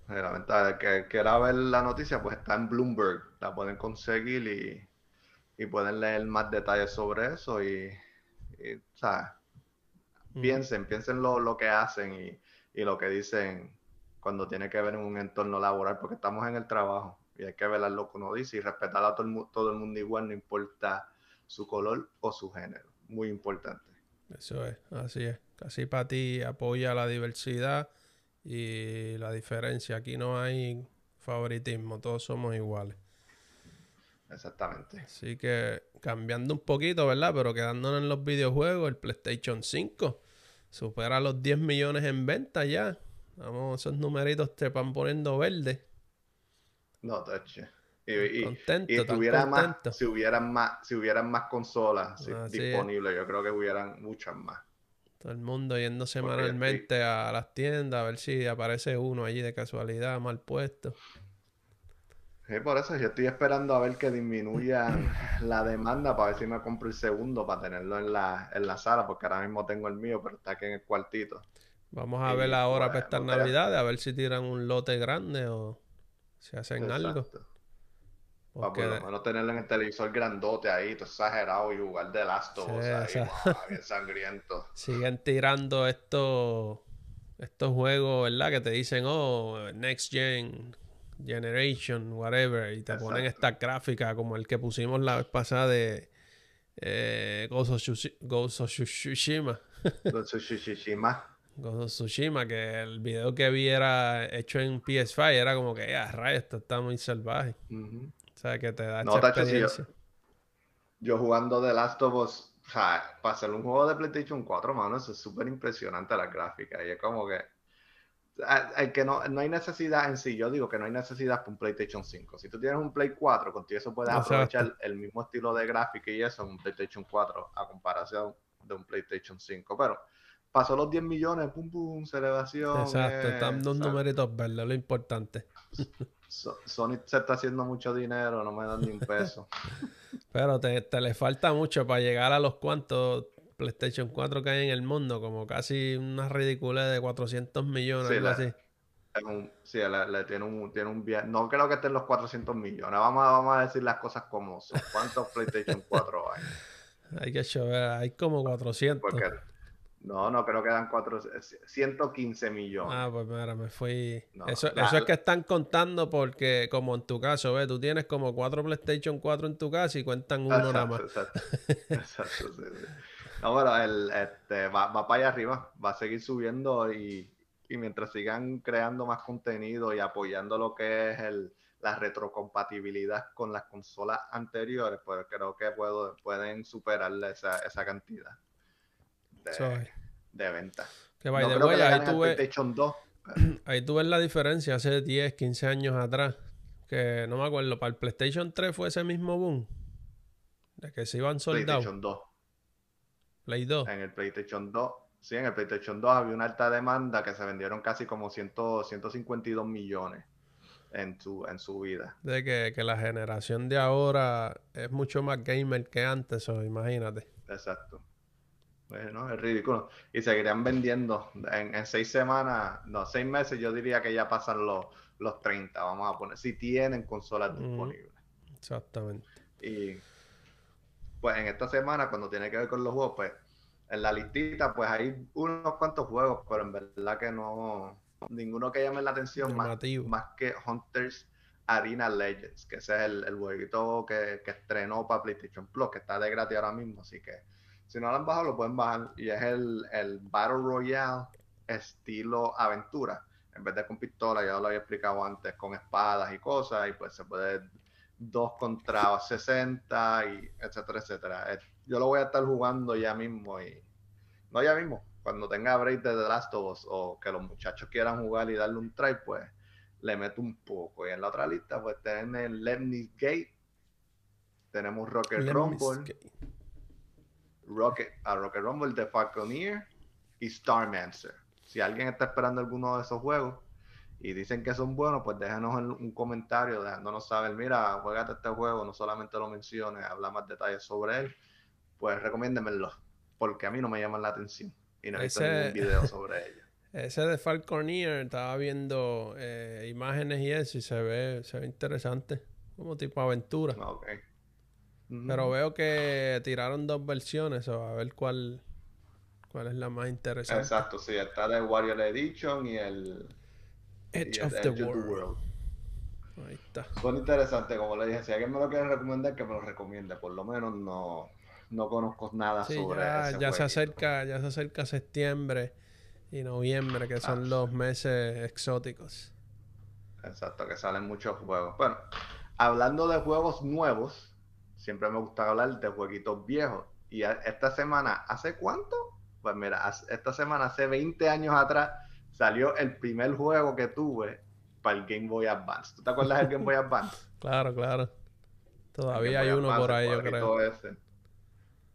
Lamentable. Que quiera ver la noticia, pues está en Bloomberg. La pueden conseguir y, y pueden leer más detalles sobre eso. Y, o sea, piensen, piensen lo, lo que hacen y, y, lo que dicen cuando tiene que ver en un entorno laboral, porque estamos en el trabajo y hay que ver lo que uno dice y respetar a todo el, todo el mundo igual, no importa su color o su género. Muy importante. Eso es, así es. Casi para ti apoya la diversidad y la diferencia. Aquí no hay favoritismo, todos somos iguales. Exactamente. Así que cambiando un poquito, ¿verdad? Pero quedándonos en los videojuegos, el PlayStation 5 supera los 10 millones en venta ya. Vamos, esos numeritos te van poniendo verde. No, tache. Y, y, contento, y más, si hubieran más, si hubieran más consolas disponibles, yo creo que hubieran muchas más. Todo el mundo yendo semanalmente a las tiendas a ver si aparece uno allí de casualidad mal puesto. Sí, por eso yo estoy esperando a ver que disminuya [LAUGHS] la demanda para ver si me compro el segundo para tenerlo en la, en la sala, porque ahora mismo tengo el mío, pero está aquí en el cuartito. Vamos a ver ahora pues, para estas navidades, a ver si tiran un lote grande o si hacen algo. Para por lo menos tenerlo en el televisor grandote ahí, todo exagerado y jugar de Last of [LAUGHS] bien sangriento. Siguen tirando estos estos juegos, ¿verdad? Que te dicen, oh, Next Gen, Generation, whatever, y te ponen esta gráfica como el que pusimos la vez pasada de eh, Ghost of Tsushima. [LAUGHS] Ghost of Tsushima. Ghost of Tsushima, que el video que vi era hecho en PS5 era como que, ah, esto está muy salvaje sea, que te da no, experiencia. yo, jugando The Last of Us, o sea, para hacer un juego de PlayStation 4, mano, eso es súper impresionante la gráfica. Y es como que. Hay que no, no hay necesidad en sí, yo digo que no hay necesidad para un PlayStation 5. Si tú tienes un Play 4, contigo eso puedes aprovechar el mismo estilo de gráfica y eso en un PlayStation 4 a comparación de un PlayStation 5. Pero pasó los 10 millones, pum pum, celebración. Exacto, están dos numeritos verdes, lo importante. [LAUGHS] Sony se está haciendo mucho dinero, no me dan ni un peso. [LAUGHS] Pero te, te, le falta mucho para llegar a los cuantos PlayStation 4 que hay en el mundo, como casi una ridícula de 400 millones, sí, algo así. sí, le, tiene un, tiene un No creo que estén los 400 millones. Vamos a, vamos a decir las cosas como son. ¿Cuántos [LAUGHS] PlayStation 4 hay? hay que ver, hay como 400. Porque no, no, creo que dan cuatro, 115 millones. Ah, pues mira, me fui. eso, eso es que están contando porque, como en tu caso, ¿ves? Tú tienes como cuatro PlayStation 4 en tu casa y cuentan uno nada más. Exacto, [LAUGHS] exacto, sí, sí. No, pero el, este, va, va, para allá arriba, va a seguir subiendo y, y, mientras sigan creando más contenido y apoyando lo que es el, la retrocompatibilidad con las consolas anteriores, pues creo que puedo, pueden superarle esa, esa cantidad de, venta. Que ahí, tú ves, [CLEARS THROAT] la diferencia hace 10, 15 años atrás. Que no me acuerdo, para el PlayStation 3 fue ese mismo boom. De que se iban soldados. PlayStation 2. Play 2. En el PlayStation 2. Sí, en el PlayStation 2 había una alta demanda que se vendieron casi como 100, 152 millones en su, en su vida. De que, que, la generación de ahora es mucho más gamer que antes, o imagínate. Exacto. Bueno, es ridículo. Y seguirían vendiendo en, seis semanas, no, seis meses, yo diría que ya pasan los, los 30, vamos a poner, si tienen consolas disponibles. Exactamente. Y pues en esta semana, cuando tiene que ver con los juegos, pues en la listita, pues hay unos cuantos juegos, pero en verdad que no, ninguno que llame la atención más, más, que Hunters Arena Legends, que ese es el, el jueguito que, que estrenó para PlayStation Plus, que está de gratis ahora mismo, así que si no lo han bajado, lo pueden bajar. Y es el, el Battle Royale estilo aventura. En vez de con pistola, ya lo había explicado antes, con espadas y cosas. Y pues se puede dos contra 60 y etcétera, etcétera. Eh, yo lo voy a estar jugando ya mismo y no ya mismo, cuando tenga break de The Last of Us o que los muchachos quieran jugar y darle un try, pues le meto un poco. Y en la otra lista, pues tenemos Lemnis Gate, tenemos Rocket Rumble, Rocket, a Rocket Rumble, The Falconeer y Starmancer. Si alguien está esperando alguno de esos juegos y dicen que son buenos, pues déjanos un comentario dejándonos saber, mira, juegate este juego, no solamente lo menciones, habla más detalles sobre él, pues recomiéndemelo, porque a mí no me llaman la atención y no he visto ningún video sobre ellos. [LAUGHS] Ese de Falconeer, estaba viendo eh, imágenes y eso y se ve, se ve interesante, como tipo aventura. Okay. Pero veo que tiraron dos versiones, o a ver cuál, cuál es la más interesante. Exacto, sí, está de Warrior Edition y el Edge, of, the, world. Ahí está. Son interesantes, como le dije, si alguien me lo quiere recomendar, que me lo recomiende, por lo menos no, no conozco nada sobre ya, ya se acerca Ya se acerca septiembre y noviembre, que son los meses exóticos. Exacto, que salen muchos juegos. Bueno, hablando de juegos nuevos, siempre me gusta hablar de jueguitos viejos. Y esta semana, ¿hace cuánto? Pues mira, esta semana, hace 20 años atrás, salió el primer juego que tuve para el Game Boy Advance. ¿Tú te acuerdas del Game Boy Advance? [LAUGHS] claro, claro. Todavía hay uno por ahí, yo creo.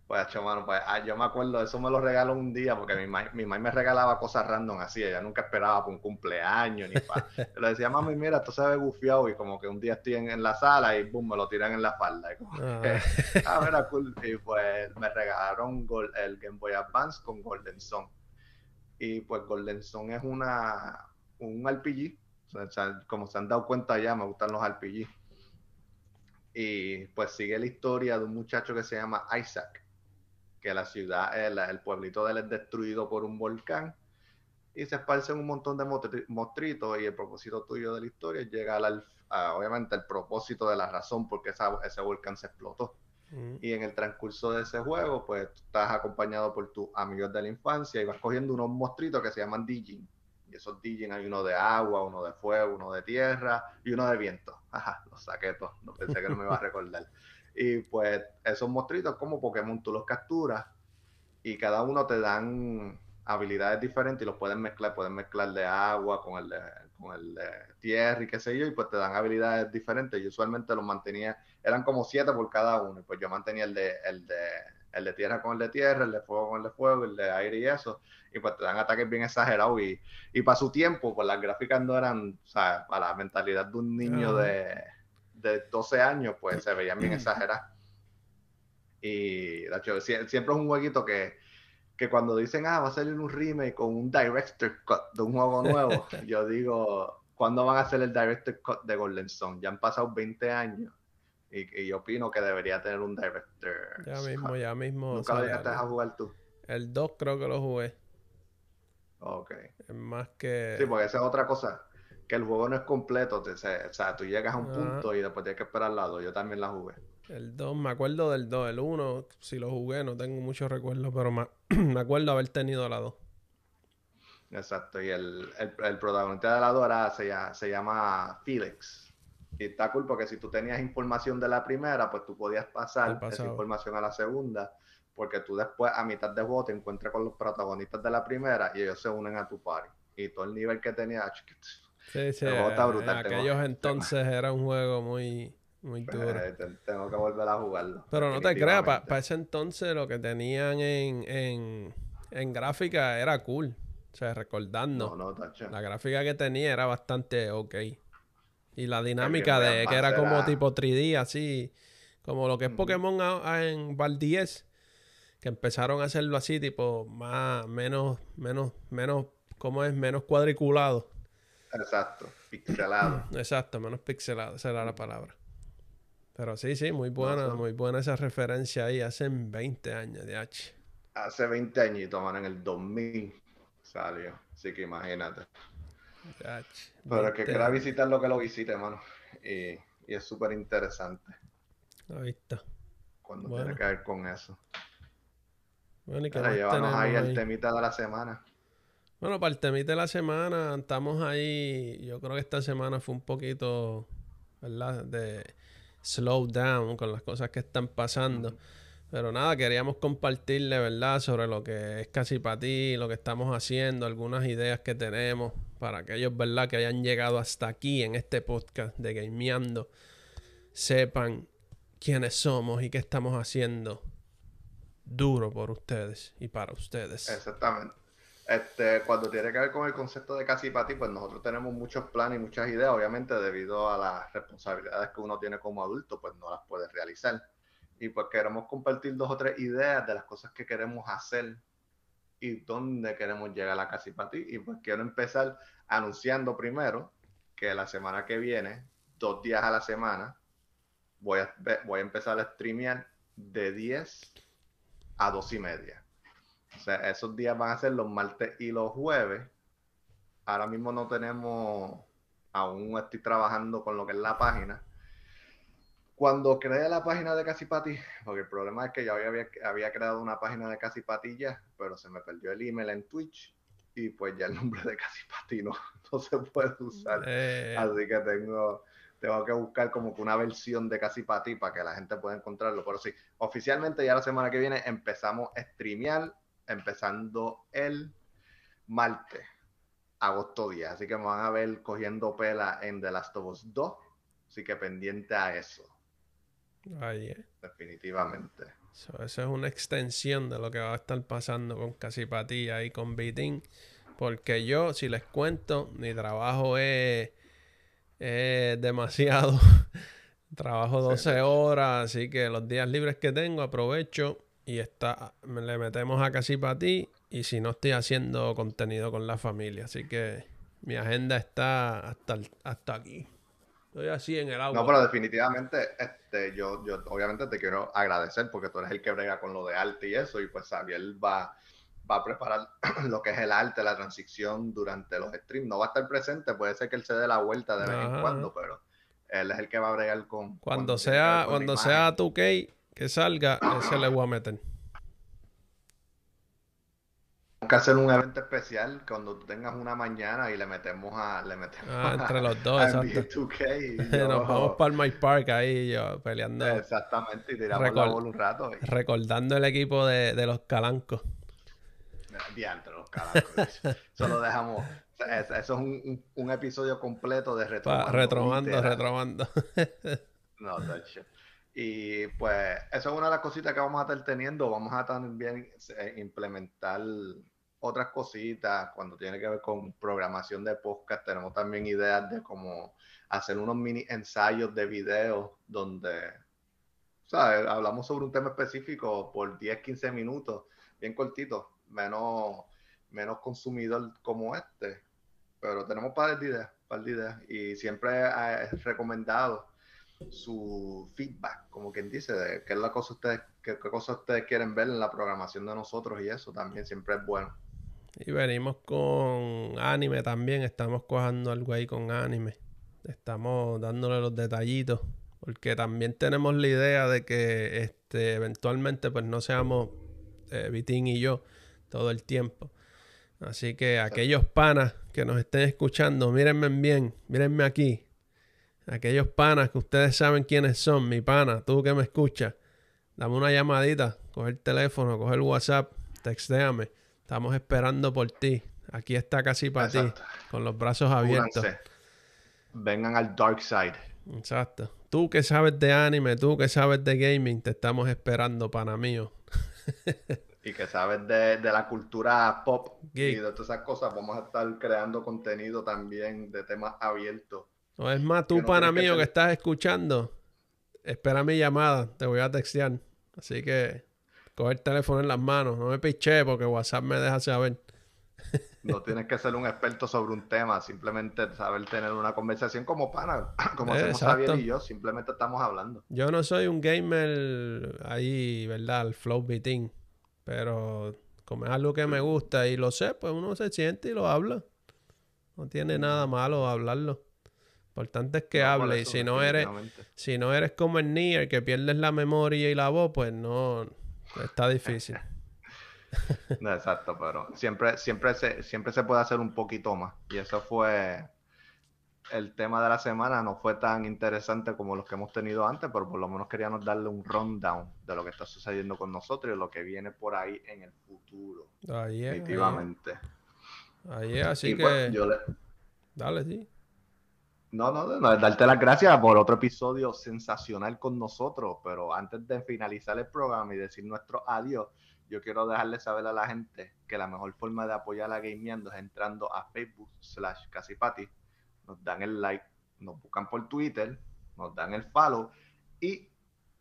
Pues, mano, pues ah, yo me acuerdo, eso me lo regaló un día porque mi mamá mi me regalaba cosas random así, ella nunca esperaba por un cumpleaños ni para. [LAUGHS] le decía, mami, mira, esto se ve gufiado y como que un día estoy en, la sala y boom, me lo tiran en la falda. Y como ah. [LAUGHS] ah, mira, cool. Y pues me regalaron el Game Boy Advance con Golden Sun. Y pues Golden Sun es una, un RPG. O sea, como se han dado cuenta ya, me gustan los RPG. Y pues sigue la historia de un muchacho que se llama Isaac que la ciudad, el, el pueblito de él es destruido por un volcán y se esparcen un montón de mostritos y el propósito tuyo de la historia es llegar al, obviamente, el propósito de la razón por qué ese volcán se explotó. Mm. Y en el transcurso de ese juego, pues tú estás acompañado por tus amigos de la infancia y vas cogiendo unos mostritos que se llaman Dijin. Y esos Dijin hay uno de agua, uno de fuego, uno de tierra y uno de viento. Ajá, los saqué todos. No pensé que no me iba a recordar. [LAUGHS] Y pues esos monstruitos como Pokémon tú los capturas y cada uno te dan habilidades diferentes y los pueden mezclar, pueden mezclar de agua con el de, con el de tierra y qué sé yo, y pues te dan habilidades diferentes. Yo usualmente los mantenía, eran como siete por cada uno, y pues yo mantenía el de, el de el de tierra con el de tierra, el de fuego con el de fuego, el de aire y eso, y pues te dan ataques bien exagerados y, y para su tiempo, pues las gráficas no eran, o sea, para la mentalidad de un niño de, de 12 años, pues se veían bien exageradas. Y de hecho, siempre es un jueguito que, que cuando dicen, ah, va a salir un remake con un director cut de un juego nuevo, [LAUGHS] yo digo, ¿cuándo van a hacer el director cut de Golden Sun? Ya han pasado 20 años. Y, y yo opino que debería tener un director. Ya mismo, ya mismo. ¿Nunca lo llegaste a jugar tú? El 2 creo que lo jugué. Ok. Es más que. Sí, porque esa es otra cosa. Que el juego no es completo. o sea, tú llegas a un punto y después tienes que esperar al lado. Yo también la jugué. El 2, me acuerdo del 2. El 1, si lo jugué, no tengo muchos recuerdos, pero [CLEARS THROAT] me, acuerdo haber tenido la 2. Exacto, y el, el, protagonista de la 2 se, se llama Felix. Y está cool porque si tú tenías información de la primera, pues tú podías pasar esa información a la segunda, porque tú después a mitad de juego te encuentras con los protagonistas de la primera y ellos se unen a tu party. Y todo el nivel que tenía, sí, sí, está brutal. En aquellos entonces era un juego muy muy pues, duro. tengo que volver a jugarlo. Pero no te creas, para ese entonces lo que tenían en, en, en, gráfica era cool. O sea, recordando. No, no, La gráfica que tenía era bastante ok. Y la dinámica de que era como tipo 3D, así. Como lo que es Pokémon en Val 10. Que empezaron a hacerlo así, tipo, más, menos, menos, menos, ¿cómo es? Menos cuadriculado. Exacto, pixelado. [CLEARS THROAT] Exacto, menos pixelado, esa era la palabra. Pero sí, sí, muy buena, muy buena esa referencia ahí. Hace 20 años de H. Hace 20 añitos, man, en el 2000 salió. Así que imagínate. Pero el que quiera visitar lo que lo visite, hermano. Y, y es súper interesante. Ahí está. Cuando tiene que ver con eso. Bueno, y que llevamos ahí el temita de la semana. Bueno, para el temita de la semana, estamos ahí. Yo creo que esta semana fue un poquito, ¿verdad? De slow down con las cosas que están pasando. Pero nada, queríamos compartirle, ¿verdad?, sobre lo que es casi para ti, lo que estamos haciendo, algunas ideas que tenemos para aquellos, ¿verdad?, que hayan llegado hasta aquí en este podcast de Gameando, sepan quiénes somos y qué estamos haciendo duro por ustedes y para ustedes. Exactamente. Este, cuando tiene que ver con el concepto de casi para ti, pues nosotros tenemos muchos planes y muchas ideas, obviamente debido a las responsabilidades que uno tiene como adulto, pues no las puede realizar. Y pues queremos compartir dos o tres ideas de las cosas que queremos hacer y dónde queremos llegar a casi para ti. Y pues quiero empezar anunciando primero que la semana que viene, dos días a la semana, voy a, voy a empezar a streamear de 10 a 2 y media. O sea, esos días van a ser los martes y los jueves. Ahora mismo no tenemos, aún estoy trabajando con lo que es la página. Cuando creé la página de Casi Pati, porque el problema es que ya había, había creado una página de Casi Pati ya, pero se me perdió el email en Twitch y pues ya el nombre de Casi Pati [LAUGHS] no, se puede usar. Eh. Así que tengo, tengo que buscar como que una versión de Casi Pati para que la gente pueda encontrarlo. Pero sí, oficialmente ya la semana que viene empezamos a streamear empezando el martes, agosto 10. Así que me van a ver cogiendo pela en The Last of Us 2. Así que pendiente a eso. Ahí, eh. Definitivamente. eso es una extensión de lo que va a estar pasando con Casipatía y con Bitin. Porque yo, si les cuento, mi trabajo es, demasiado. [LAUGHS] trabajo 12 horas, así que los días libres que tengo aprovecho y está, le metemos a casi para ti y si no estoy haciendo contenido con la familia. Así que mi agenda está hasta, hasta aquí. Estoy así en el agua. No, pero definitivamente, este, yo, yo obviamente te quiero agradecer porque tú eres el que brega con lo de arte y eso, y pues Xavier va, va a preparar [CLEARS THROAT] lo que es el arte, la transición durante los streams. No va a estar presente, puede ser que él se dé la vuelta de vez en cuando, pero él es el que va a bregar con. Cuando, sea, cuando sea tu Key que salga, ese le voy a meter. Tenemos que hacer un evento especial cuando tú tengas una mañana y le metemos a. Le metemos ah, entre los dos, [LAUGHS] exacto. [LAUGHS] Nos vamos para el My Park ahí yo peleando. Exactamente, y tiramos la bola un rato. Recordando el equipo de, de los calancos. Diante, los calancos. Eso lo dejamos. Eso es un, un, episodio completo de retromando. retromando, retromando. [LAUGHS] no, Y pues eso es una de las cositas que vamos a estar teniendo. Vamos a también eh, implementar otras cositas cuando tiene que ver con programación de podcast. Tenemos también ideas de cómo hacer unos mini ensayos de videos donde ¿sabes? hablamos sobre un tema específico por 10, 15 minutos, bien cortito, menos, menos consumidor como este. Pero tenemos par de ideas, par de ideas. Y siempre es recomendado su feedback, como quien dice, de qué es la cosa ustedes, qué, qué cosas ustedes quieren ver en la programación de nosotros y eso también siempre es bueno. Y venimos con anime también, estamos cojando algo ahí con anime. Estamos dándole los detallitos. Porque también tenemos la idea de que este, eventualmente pues no seamos eh, Vitín y yo todo el tiempo. Así que aquellos panas que nos estén escuchando, mírenme bien, mírenme aquí. Aquellos panas que ustedes saben quiénes son, mi pana, tú que me escuchas, dame una llamadita, coge el teléfono, coge el WhatsApp, textéame. Estamos esperando por ti. Aquí está casi para ti, con los brazos abiertos. Vengan al dark side. Exacto. Tú que sabes de anime, tú que sabes de gaming, te estamos esperando, pana mío. [LAUGHS] y que sabes de, de, la cultura pop y de todas esas cosas, vamos a estar creando contenido también de temas abiertos. No es más, tú, pana mío, que, estás escuchando, espera mi llamada, te voy a textear. Así que coge el teléfono en las manos, no me piché porque WhatsApp me deja saber. No tienes que ser un experto sobre un tema, simplemente saber tener una conversación como pana, [CLEARS THROAT] como hacemos Javier y yo, simplemente estamos hablando. Yo no soy un gamer ahí, ¿verdad? El flow beating, pero como es algo que me gusta y lo sé, pues uno se siente y lo habla. No tiene nada malo hablarlo. Lo importante es que hable y si no eres si no eres como el Nier que pierdes la memoria y la voz, pues no está difícil. [LAUGHS] No, exacto, pero siempre, siempre, se, siempre se puede hacer un poquito más. Y eso fue el tema de la semana. No fue tan interesante como los que hemos tenido antes, pero por lo menos queríamos darle un rundown de lo que está sucediendo con nosotros y lo que viene por ahí en el futuro. Ahí definitivamente. Ahí así pues, que. Dale, sí. No, no, no, darte las gracias por otro episodio sensacional con nosotros, pero antes de finalizar el programa y decir nuestro adiós, yo quiero dejarle saber a la gente que la mejor forma de apoyar a Gameando es entrando a Facebook slash Casipati, nos dan el like, nos buscan por Twitter, nos dan el follow y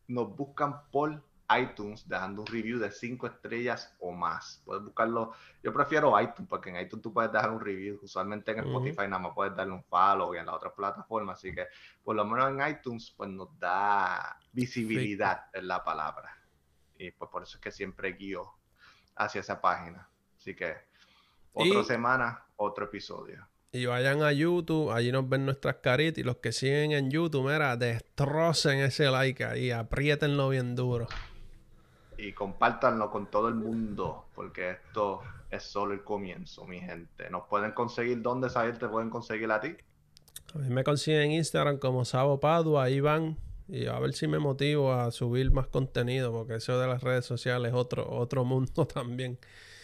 nos buscan por iTunes dejando un review de 5 estrellas o más. Puedes buscarlo, yo prefiero iTunes porque en iTunes tú puedes dejar un review, usualmente en Spotify nada más puedes darle un follow y en la otra plataforma, así que por lo menos en iTunes pues nos da visibilidad en la palabra y pues por eso es que siempre guío hacia esa página. Así que otra semana, otro episodio. Y vayan a YouTube, allí nos ven nuestras caritas y los que siguen en YouTube, mira, destrocen ese like ahí, apriétenlo bien duro. Y compártanlo con todo el mundo, porque esto es solo el comienzo, mi gente. Nos pueden conseguir, ¿dónde saber te pueden conseguir a ti? A mí me consiguen en Instagram como Sabo Padua, ahí van y a ver si me motivo a subir más contenido, porque eso de las redes sociales es otro, otro mundo [LAUGHS] también.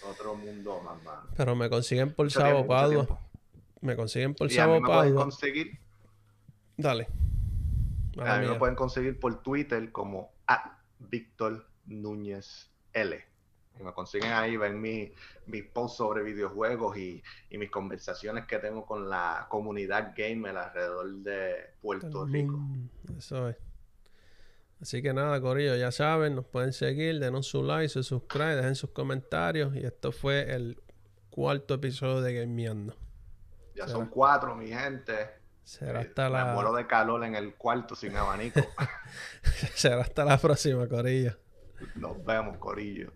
Otro mundo, mamá. Pero me consiguen por Sabo Padua. Me consiguen por Sabo Padua. pueden conseguir. Dale. A, mí me pueden conseguir por Twitter como a Víctor Núñez L. Y me consiguen ahí, ven mis mi posts sobre videojuegos y, y, mis conversaciones que tengo con la comunidad gamer alrededor de Puerto Rico. Eso es. Así que nada, Corillo, ya saben, nos pueden seguir, denos su like, su subscribe, dejen sus comentarios. Y esto fue el cuarto episodio de Gameando. Ya son cuatro, mi gente. Será eh, hasta la. Me muero de calor en el cuarto sin abanico. [LAUGHS] [LAUGHS] Será hasta la próxima, Corillo. Nos vemos, Corillo.